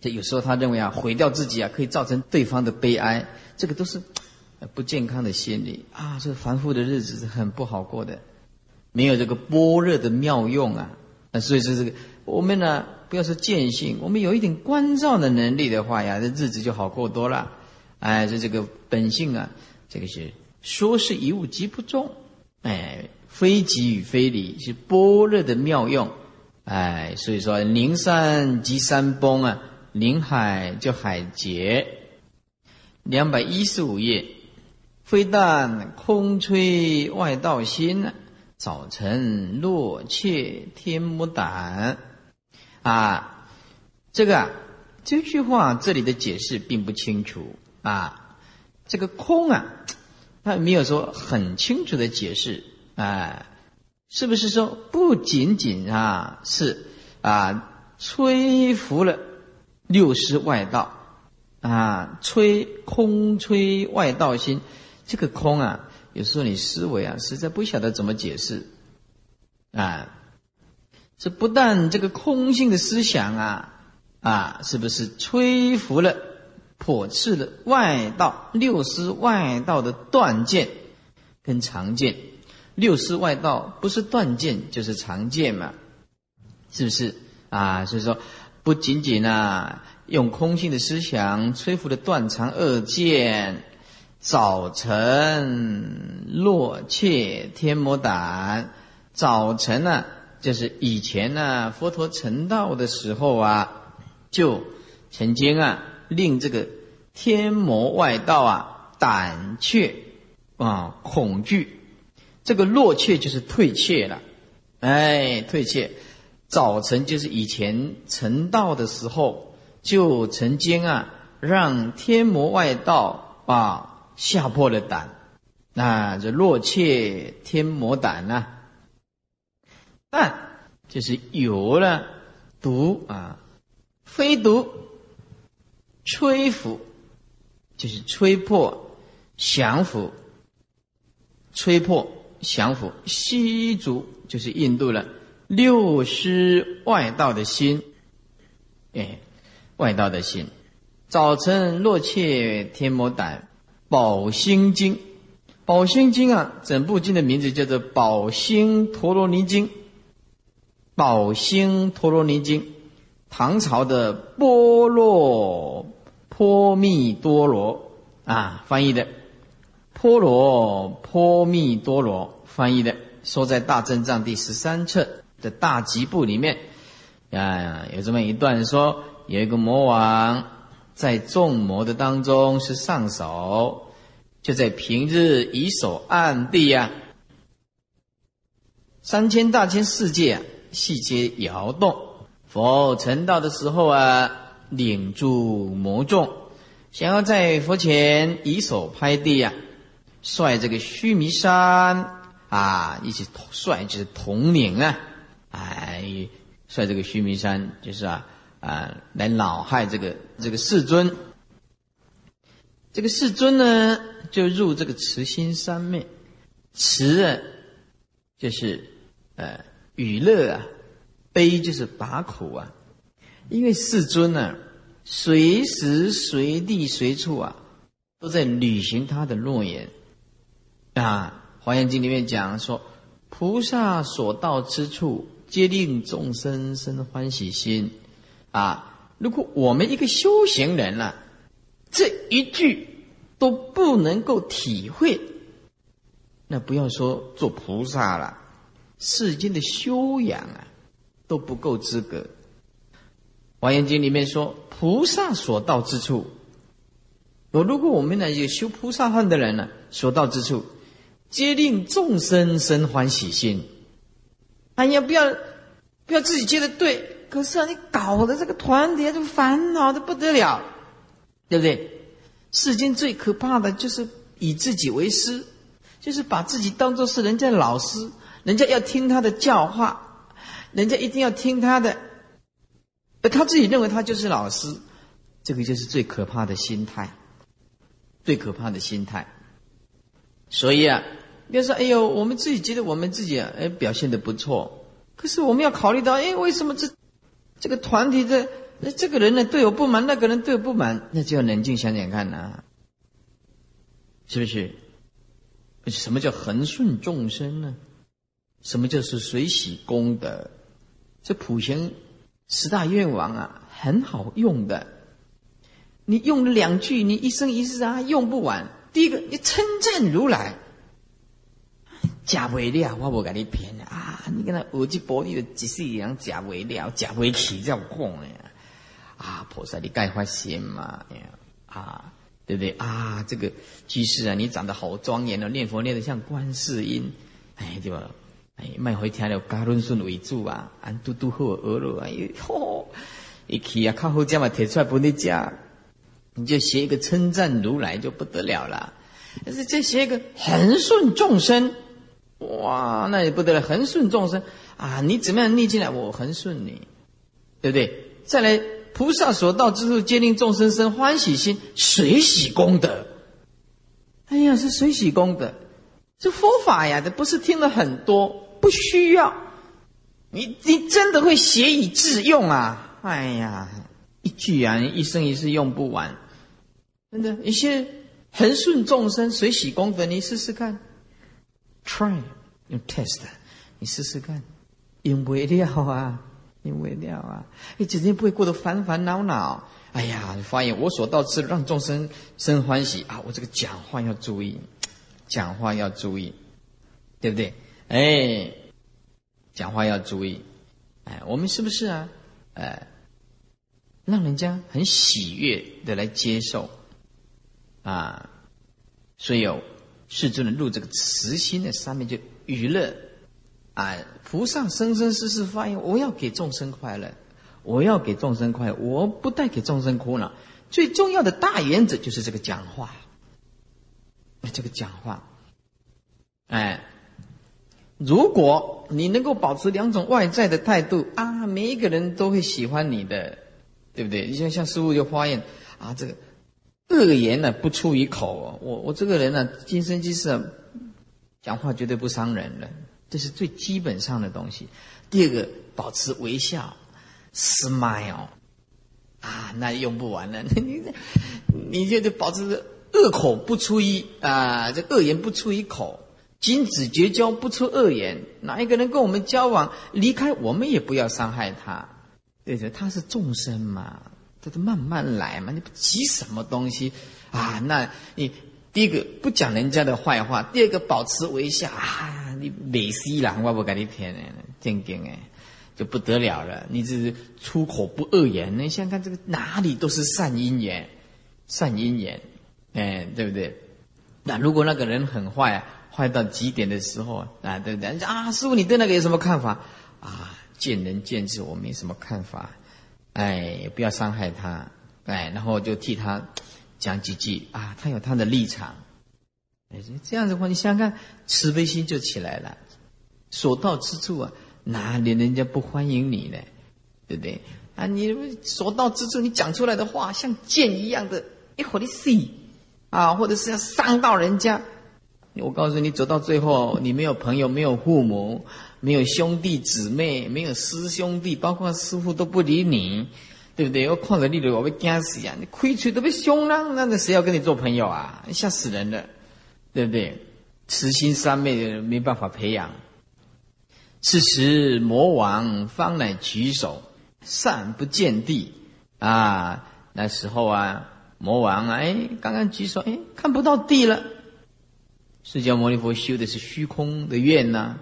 这有时候他认为啊，毁掉自己啊，可以造成对方的悲哀，这个都是。不健康的心理啊，这凡夫的日子是很不好过的，没有这个般若的妙用啊，那所以说这个我们呢，不要说见性，我们有一点关照的能力的话呀，这日子就好过多了。哎，这这个本性啊，这个是说是一物即不中，哎，非即与非离，是般若的妙用。哎，所以说灵山即山崩啊，灵海就海竭。两百一十五页。非但空吹外道心啊，早晨落怯天魔胆，啊，这个，这句话这里的解释并不清楚啊。这个空啊，他没有说很清楚的解释啊，是不是说不仅仅啊是啊吹拂了六师外道啊，吹空吹外道心。这个空啊，有时候你思维啊，实在不晓得怎么解释啊。这不但这个空性的思想啊，啊，是不是吹拂了、破斥了外道六师外道的断见跟常见？六师外道不是断见就是常见嘛，是不是啊？所以说，不仅仅啊，用空性的思想吹拂了断常二见。早晨落怯天魔胆，早晨呢，就是以前呢，佛陀成道的时候啊，就曾经啊，令这个天魔外道啊胆怯啊恐惧，这个落怯就是退怯了，哎，退怯。早晨就是以前成道的时候，就曾经啊，让天魔外道把吓破了胆。那这落怯天魔胆呢？但就是有了毒啊，非毒，吹拂，就是吹破、降服、吹破、降服，西族就是印度了。六师外道的心，哎，外道的心。早晨落怯天魔胆，宝心经。宝心经啊，整部经的名字叫做《宝心陀罗尼经》。宝心陀罗尼经，唐朝的波若波密多罗啊翻译的，波罗波密多罗翻译的，说在大正藏第十三册的大集部里面啊，有这么一段说，有一个魔王在众魔的当中是上首。就在平日以手按地呀，三千大千世界啊，细节摇动。佛成道的时候啊，领住魔众，想要在佛前以手拍地呀，率这个须弥山啊，一起率就是统领啊，哎，率这个须弥山就是啊啊，来恼害这个这个世尊。这个世尊呢，就入这个慈心三昧，慈啊，就是呃娱乐啊，悲就是拔苦啊。因为世尊呢，随时随地随处啊，都在履行他的诺言啊。《华严经》里面讲说，菩萨所到之处，皆令众生生欢喜心啊。如果我们一个修行人呢？这一句都不能够体会，那不要说做菩萨了，世间的修养啊都不够资格。《华严经》里面说，菩萨所到之处，我如果我们呢有修菩萨恨的人呢，所到之处，皆令众生生欢喜心。哎呀，不要不要自己接的对，可是啊，你搞的这个团体就烦恼的不得了。对不对？世间最可怕的就是以自己为师，就是把自己当做是人家老师，人家要听他的教化，人家一定要听他的，而他自己认为他就是老师，这个就是最可怕的心态，最可怕的心态。所以啊，比如说，哎呦，我们自己觉得我们自己啊，哎，表现的不错，可是我们要考虑到，哎，为什么这这个团体的？这个人呢对我不满，那个人对我不满，那就要冷静想想看呐，是不是？什么叫恒顺众生呢？什么叫是随喜功德？这普贤十大愿望啊，很好用的。你用了两句，你一生一世啊用不完。第一个，你称赞如来，假为了，我不跟你骗啊！你跟他耳机玻璃的几世人假为了，假为起这样讲的。啊，菩萨，你该发心嘛？啊，对不对？啊，这个居士啊，你长得好庄严哦，念佛念得像观世音，哎，对吧？哎，卖回听了嘎伦顺为主啊，安嘟嘟好俄罗，哎呦，一起啊，靠后将嘛提出来不你讲，你就写一个称赞如来就不得了了。但是再写一个恒顺众生，哇，那也不得了，恒顺众生啊，你怎么样逆进来，我恒顺你，对不对？再来。菩萨所到之处，皆令众生生欢喜心，随喜功德。哎呀，是随喜功德，这佛法呀，这不是听了很多，不需要。你你真的会写以致用啊？哎呀，一句啊，一生一世用不完。真的，一些恒顺众生，随喜功德，你试试看，try 用 test，你试试看，用不了啊。因为了啊，你整天不会过得烦烦恼恼。哎呀，发现我所到之让众生生欢喜啊！我这个讲话要注意，讲话要注意，对不对？哎，讲话要注意。哎，我们是不是啊？哎，让人家很喜悦的来接受啊。所以有世尊的入这个慈心的上面就娱乐啊，菩萨生生世世发愿，我要给众生快乐，我要给众生快乐，我不带给众生苦恼。最重要的大原则就是这个讲话，这个讲话，哎，如果你能够保持两种外在的态度啊，每一个人都会喜欢你的，对不对？你像像师傅就发现啊，这个恶言呢不出于口，我我这个人呢，今生今世讲话绝对不伤人的，这是最基本上的东西。第二个，保持微笑，smile。啊，那用不完了。你你就得保持恶口不出一啊，这恶言不出一口，君子绝交不出恶言。哪一个人跟我们交往，离开我们也不要伤害他。对对，他是众生嘛，他都慢慢来嘛，你不急什么东西啊？那你第一个不讲人家的坏话，第二个保持微笑啊，你美西啦，我不跟你骗人，正经哎。就不得了了，你这是出口不恶言，你想看这个哪里都是善因缘，善因缘，哎，对不对？那如果那个人很坏，坏到极点的时候啊，对不对？啊，师傅，你对那个有什么看法？啊，见仁见智，我没什么看法，哎，不要伤害他，哎，然后就替他讲几句啊，他有他的立场，哎，这样子的话，你想想看，慈悲心就起来了，所到之处啊。哪里人家不欢迎你呢？对不对？啊，你所到之处，你讲出来的话像剑一样的，一会儿的死啊，或者是要伤到人家。我告诉你，走到最后，你没有朋友，没有父母，没有兄弟姊妹，没有师兄弟，包括师傅都不理你，对不对？我看着你了，我被惊死呀！你亏吹都被凶了，那那谁要跟你做朋友啊？吓死人了，对不对？慈心三昧的没办法培养。此时魔王方乃举手，善不见地啊！那时候啊，魔王啊，哎，刚刚举手，哎，看不到地了。释迦牟尼佛修的是虚空的愿呐，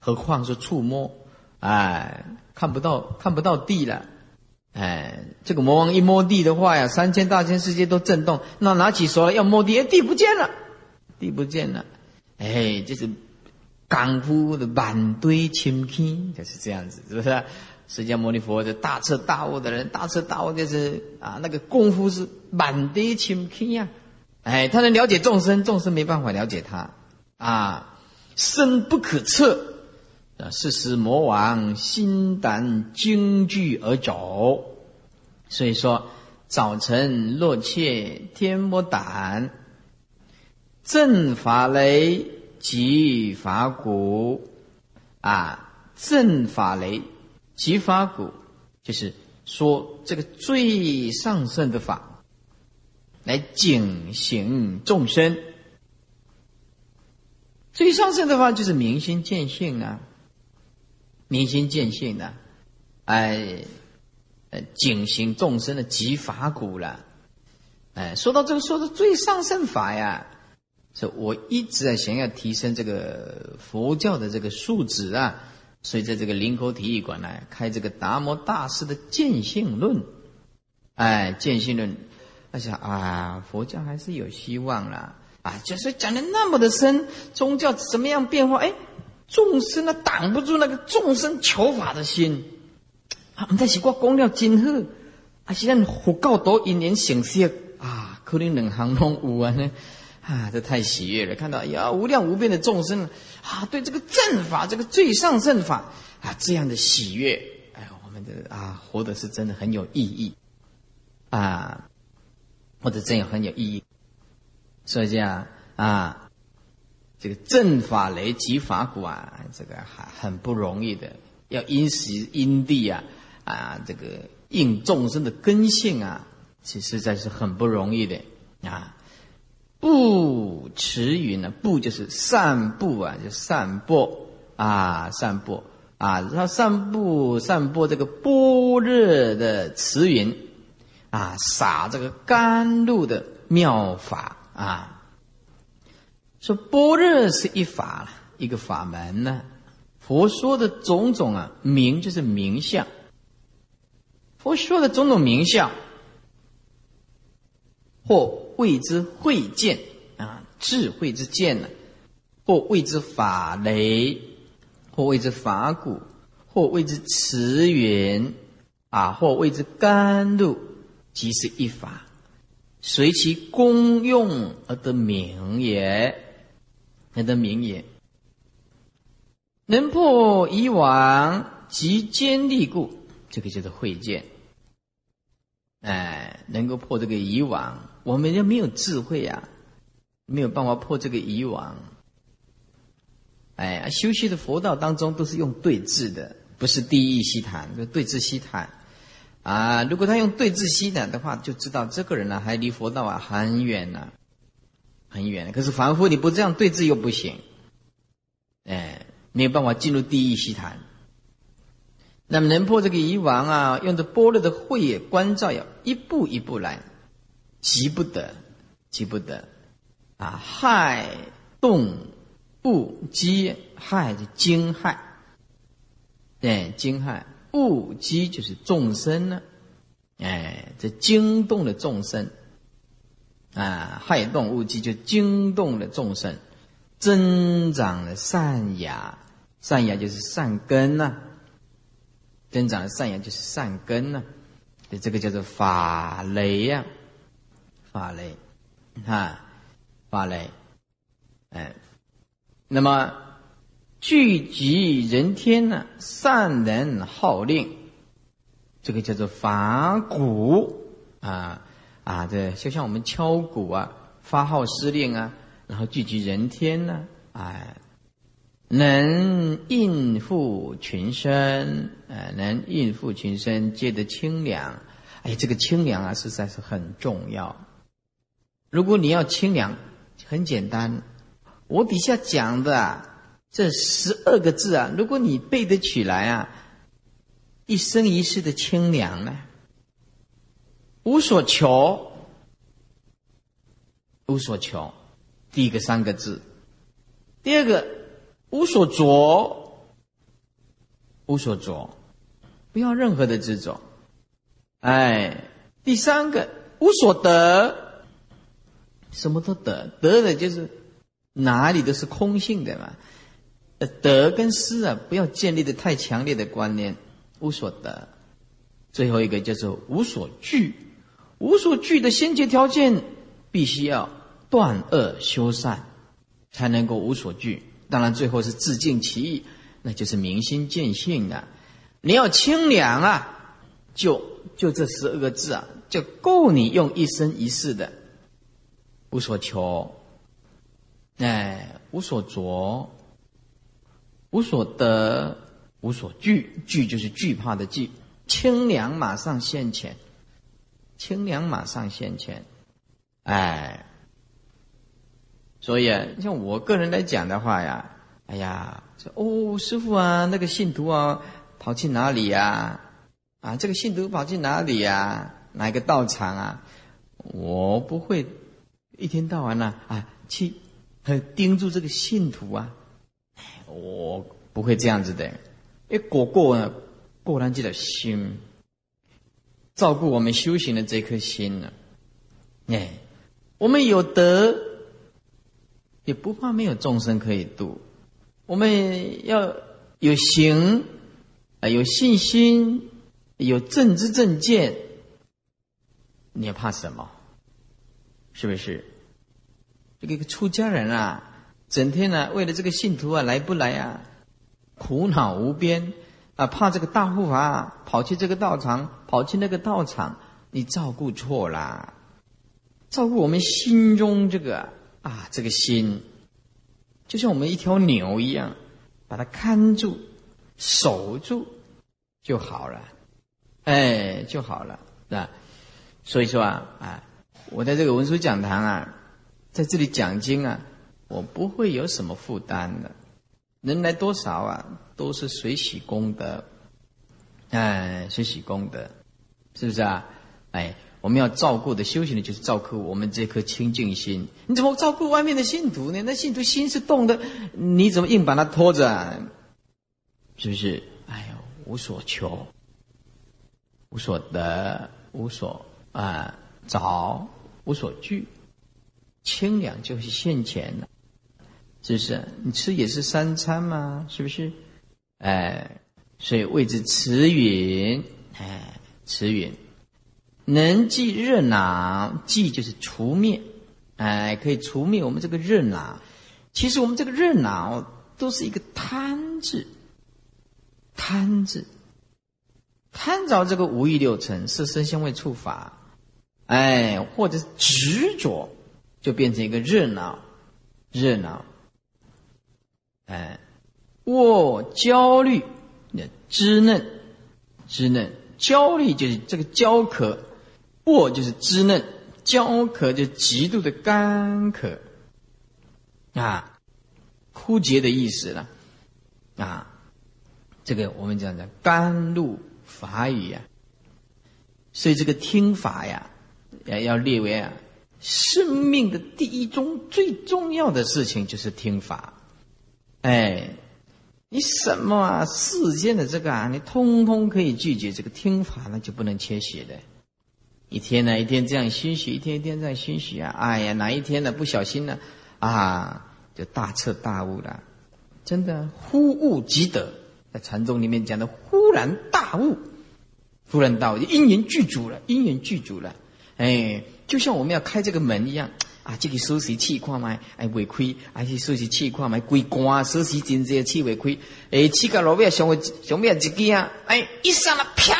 何况是触摸？哎，看不到，看不到地了。哎，这个魔王一摸地的话呀，三千大千世界都震动。那拿起手来要摸地，哎，地不见了，地不见了。哎，就是。功夫的满堆清气就是这样子，是不是？释迦牟尼佛的大彻大悟的人，大彻大悟就是啊，那个功夫是满堆清气呀！哎，他能了解众生，众生没办法了解他啊，深不可测啊！是时魔王心胆惊惧而走，所以说早晨若切天魔胆，正法雷。即法鼓，啊，正法雷，即法鼓，就是说这个最上圣的法，来警醒众生。最上圣的法就是明心见性啊，明心见性的，哎，呃，警醒众生的即法鼓了。哎，说到这个，说的最上圣法呀。是我一直在想要提升这个佛教的这个素质啊，所以在这个林口体育馆呢开这个达摩大师的见性论，哎，见性论，我想啊，佛教还是有希望啦，啊，就是讲的那么的深，宗教怎么样变化？哎，众生呢挡不住那个众生求法的心，啊，唔但是我讲了真好，啊，现在佛教多一年成色啊，可能两行拢有啊。呢。啊，这太喜悦了！看到呀，无量无边的众生。啊，对这个正法，这个最上正法。啊，这样的喜悦，哎，我们的啊，活的是真的很有意义。啊，或者真有很有意义。所以这样啊，这个正法雷及法鼓啊，这个还很不容易的，要因时因地啊啊，这个应众生的根性啊，其实在是很不容易的啊。步驰云呢？不就是散步啊，就散播啊，散播啊，然后散步散播这个波热的慈云啊，洒这个甘露的妙法啊。说般若是一法，一个法门呢。佛说的种种啊，名就是名相。佛说的种种名相，或。谓之慧见啊，智慧之见呢，或谓之法雷，或谓之法骨，或谓之慈云，啊，或谓之甘露，即是一法，随其功用而得名也，而得名言。能破以往及坚立故，这个叫做慧见。哎，能够破这个以往，我们又没有智慧啊，没有办法破这个以往。哎，修习的佛道当中都是用对治的，不是地义西谈，就对治西谈。啊，如果他用对治西谈的话，就知道这个人呢还离佛道啊很远呢，很远。可是凡夫你不这样对治又不行，哎，没有办法进入地狱西谈。那么能破这个以往啊，用着般若的慧眼观照，要一步一步来，急不得，急不得，啊，害动不饥，害就惊害，哎，惊害不饥就是众生呢，哎，这惊动了众生，啊，害动物机就惊动了众生，增长了善雅，善雅就是善根呐。增长了善言就是善根呢，这个叫做法雷呀，法雷，啊，法雷，哎，那么聚集人天呢，善人号令，这个叫做法鼓啊啊，这就像我们敲鼓啊，发号施令啊，然后聚集人天呢，哎。能应付群生，呃，能应付群生，皆得清凉。哎，这个清凉啊，实在是很重要。如果你要清凉，很简单，我底下讲的这十二个字啊，如果你背得起来啊，一生一世的清凉呢，无所求，无所求。第一个三个字，第二个。无所着，无所着，不要任何的执着。哎，第三个无所得，什么都得，得的就是哪里都是空性的嘛。呃得跟失啊，不要建立的太强烈的观念。无所得，最后一个叫做无所惧，无所惧的先决条件，必须要断恶修善，才能够无所惧。当然，最后是自尽其意，那就是明心见性啊！你要清凉啊，就就这十二个字啊，就够你用一生一世的。无所求，哎，无所着，无所得，无所惧，惧就是惧怕的惧。清凉马上现前，清凉马上现前，哎。所以啊，像我个人来讲的话呀，哎呀，这哦，师傅啊，那个信徒啊，跑去哪里呀？啊，这个信徒跑去哪里呀？哪个道场啊？我不会一天到晚呢啊去盯住这个信徒啊，我不会这样子的。因为果过呢，过然记得心，照顾我们修行的这颗心呢，哎，我们有德。也不怕没有众生可以度，我们要有行啊，有信心，有正知正见，你要怕什么？是不是？这个出家人啊，整天呢为了这个信徒啊来不来啊，苦恼无边啊，怕这个大护法跑去这个道场，跑去那个道场，你照顾错啦，照顾我们心中这个。啊，这个心就像我们一条牛一样，把它看住、守住就好了，哎，就好了，是吧？所以说啊，啊，我在这个文殊讲堂啊，在这里讲经啊，我不会有什么负担的，能来多少啊，都是随喜功德，哎，随喜功德，是不是啊？哎。我们要照顾的修行的，就是照顾我们这颗清净心。你怎么照顾外面的信徒呢？那信徒心是动的，你怎么硬把他拖着？啊是不是？哎呦，无所求，无所得，无所啊找，无所惧，清凉就是现前了。是不是？你吃也是三餐嘛？是不是？哎，所以谓之慈云，哎，慈云能济热恼，济就是除灭，哎，可以除灭我们这个热恼。其实我们这个热恼都是一个贪字，贪字，贪着这个五欲六尘色身香味触法，哎，或者执着，就变成一个热闹，热闹，哎，我焦虑，那滋嫩，滋嫩，焦虑就是这个焦渴，我就是滋嫩，焦渴就极度的干渴。啊，枯竭的意思了，啊，这个我们讲的甘露法语啊，所以这个听法呀，要要列为啊，生命的第一宗最重要的事情就是听法。哎，你什么啊世间的这个啊，你通通可以拒绝，这个听法那就不能缺席的。一天呢，一天这样熏习，一天一天这样熏习啊，哎呀，哪一天呢不小心呢？啊，就大彻大悟了，真的忽悟即得，在禅宗里面讲的忽然大悟，忽然大悟因缘具足了，因缘具足了，哎，就像我们要开这个门一样啊，这个收拾气看麦，哎，违亏，还是收拾气看麦，归关收拾真这气违亏，哎，气个路尾上尾上尾一支啊，哎，一上了砰，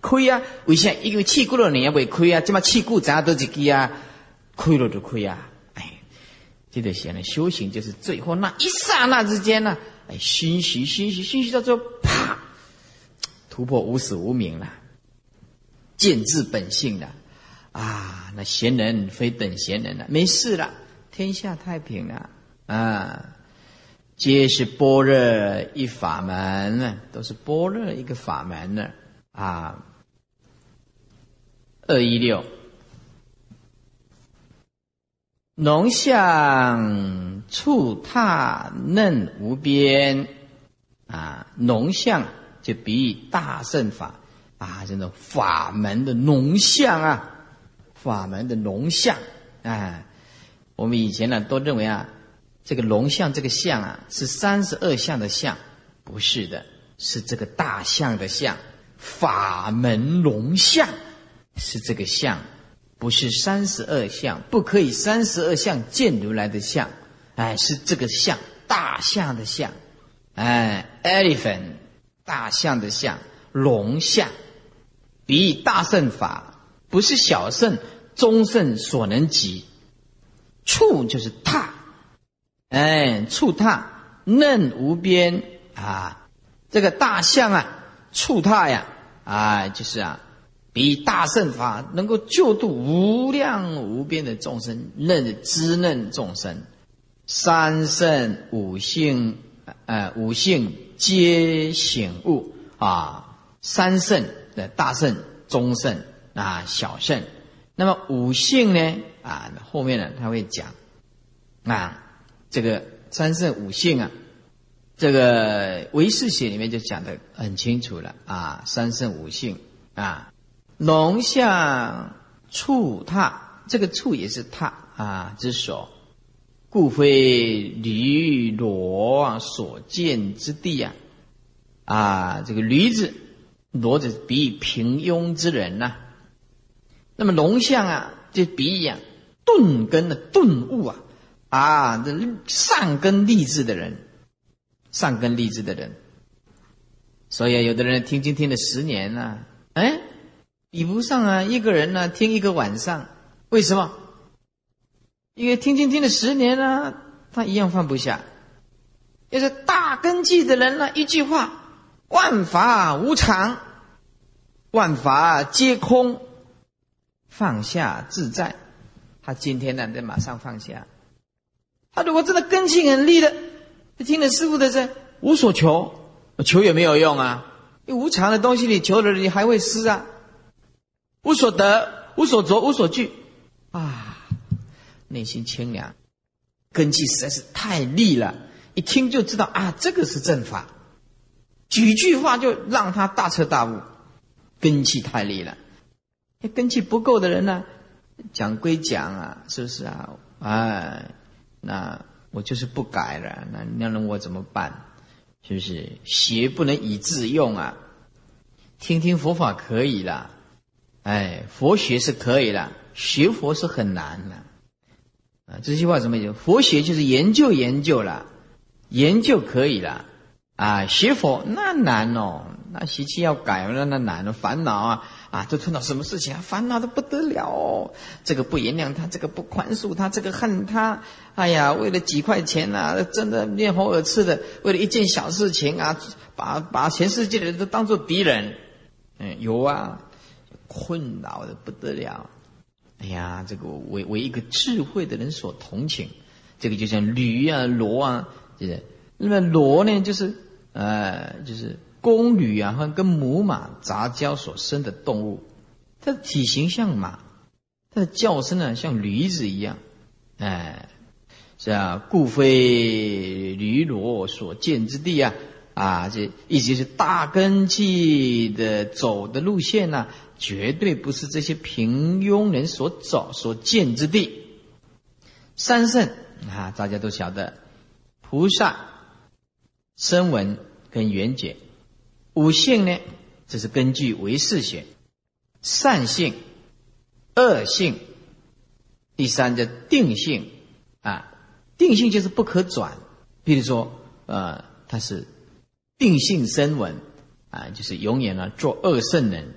亏啊，为啥？因为气过了你也未亏啊，这么气过咱都一支啊，亏了就亏啊。哎，这个显然修行就是最后那一刹那之间呢，哎，熏习熏习熏习到最后，啪，突破无始无明了，见自本性了，啊，那贤人非等闲人了，没事了，天下太平了，啊，皆是般若一法门，都是般若一个法门呢，啊，二一六。浓香触踏嫩无边，啊，浓香就比喻大圣法啊，这种法门的浓香啊，法门的龙象啊。我们以前呢都认为啊，这个龙象这个象啊是三十二相的相，不是的，是这个大象的象，法门龙象是这个象。不是三十二相，不可以三十二相见如来的相，哎，是这个象，大象的象，哎，elephant，大象的象，龙象，比大圣法，不是小圣、中圣所能及。触就是踏，哎，触踏嫩无边啊，这个大象啊，触踏呀，啊，就是啊。比大圣法能够救度无量无边的众生，嫩滋嫩众生，三圣五性，呃，五性皆醒悟啊。三圣的大圣、中圣啊、小圣，那么五性呢？啊，后面呢他会讲啊，这个三圣五性啊，这个唯识学里面就讲的很清楚了啊，三圣五性啊。龙象触踏，这个触也是踏啊之所，故非驴骡所见之地呀。啊，这个驴子、骡子比喻平庸之人呐。那么龙象啊，就比喻啊顿根的顿悟啊，啊，这善根立志的人，善根立志的人。所以有的人听经听了十年了，哎。比不上啊！一个人呢听一个晚上，为什么？因为听经听了十年了，他一样放不下。要是大根基的人呢，一句话：万法无常，万法皆空，放下自在。他今天呢，得马上放下。他如果真的根气很利的，他听了师傅的这无所求，求也没有用啊！因为无常的东西，你求了，你还会失啊。无所得，无所着，无所惧，啊，内心清凉，根基实在是太利了。一听就知道啊，这个是正法，几句话就让他大彻大悟，根气太利了。根气不够的人呢，讲归讲啊，是不是啊？哎，那我就是不改了，那那让我怎么办？是不是？邪不能以自用啊！听听佛法可以了，哎，佛学是可以了，学佛是很难的啊！这句话怎么讲？佛学就是研究研究了，研究可以了啊，学佛那难哦，那习气要改那那难了，烦恼啊啊，都碰到什么事情啊？烦恼的不得了，这个不原谅他，这个不宽恕他，这个恨他，哎呀，为了几块钱呐，真的面红耳赤的，为了一件小事情啊，把把全世界的人都当做敌人。嗯，有啊，困扰的不得了。哎呀，这个为为一个智慧的人所同情，这个就像驴啊、骡啊，就是。那么骡呢，就是呃，就是公驴啊，和跟母马杂交所生的动物，它的体型像马，它的叫声呢像驴子一样，哎，是啊，故非驴骡所见之地啊。啊，这意思是大根器的走的路线呢，绝对不是这些平庸人所走所见之地。三圣啊，大家都晓得，菩萨、声闻跟缘觉。五性呢，这是根据唯识学，善性、恶性，第三叫定性啊，定性就是不可转。比如说，呃，它是。定性声闻啊，就是永远呢做恶圣人。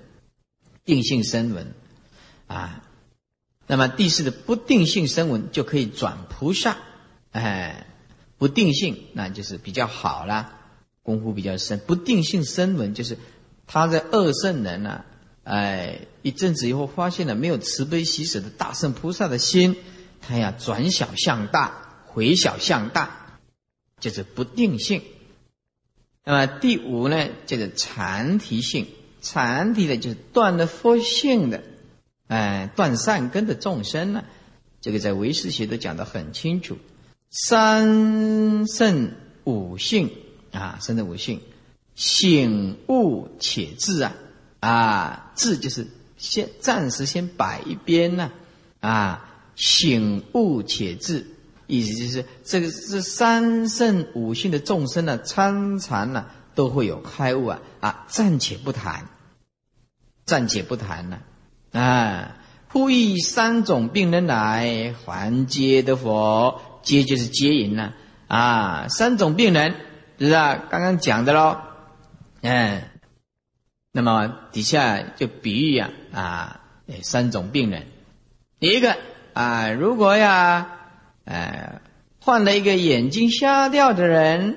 定性声闻啊，那么第四的不定性声闻就可以转菩萨。哎，不定性那就是比较好啦，功夫比较深。不定性声闻就是他在恶圣人呢，哎，一阵子以后发现了没有慈悲喜舍的大圣菩萨的心，他要转小向大，回小向大，就是不定性。那么第五呢，就是禅提性，禅提的就是断了佛性的，哎，断善根的众生呢，这个在唯识学都讲得很清楚。三圣五性啊，三圣五性，醒悟且智啊，啊，智就是先暂时先摆一边呢，啊，醒悟且智。意思就是，这个是三圣五性的众生呢，参禅呢，都会有开悟啊啊！暂且不谈，暂且不谈呢啊！呼吁三种病人来还接的佛，接就是接引呢啊！三种病人，是啊？刚刚讲的喽，哎，那么底下就比喻呀啊，三种病人，一个啊，如果呀。哎，换了一个眼睛瞎掉的人，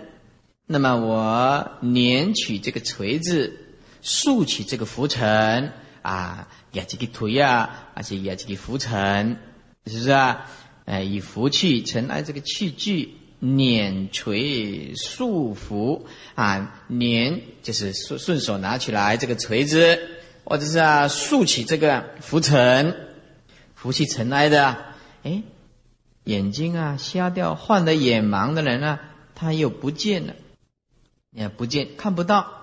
那么我捻取这个锤子，竖起这个浮尘啊，压这个腿啊，而且压这个浮尘，是不是啊？哎，以福气尘埃这个器具碾锤束缚啊，捻就是顺顺手拿起来这个锤子，或者是啊竖起这个浮尘，福气尘埃的，哎。眼睛啊，瞎掉，患得眼盲的人啊，他又不见了，也不见，看不到。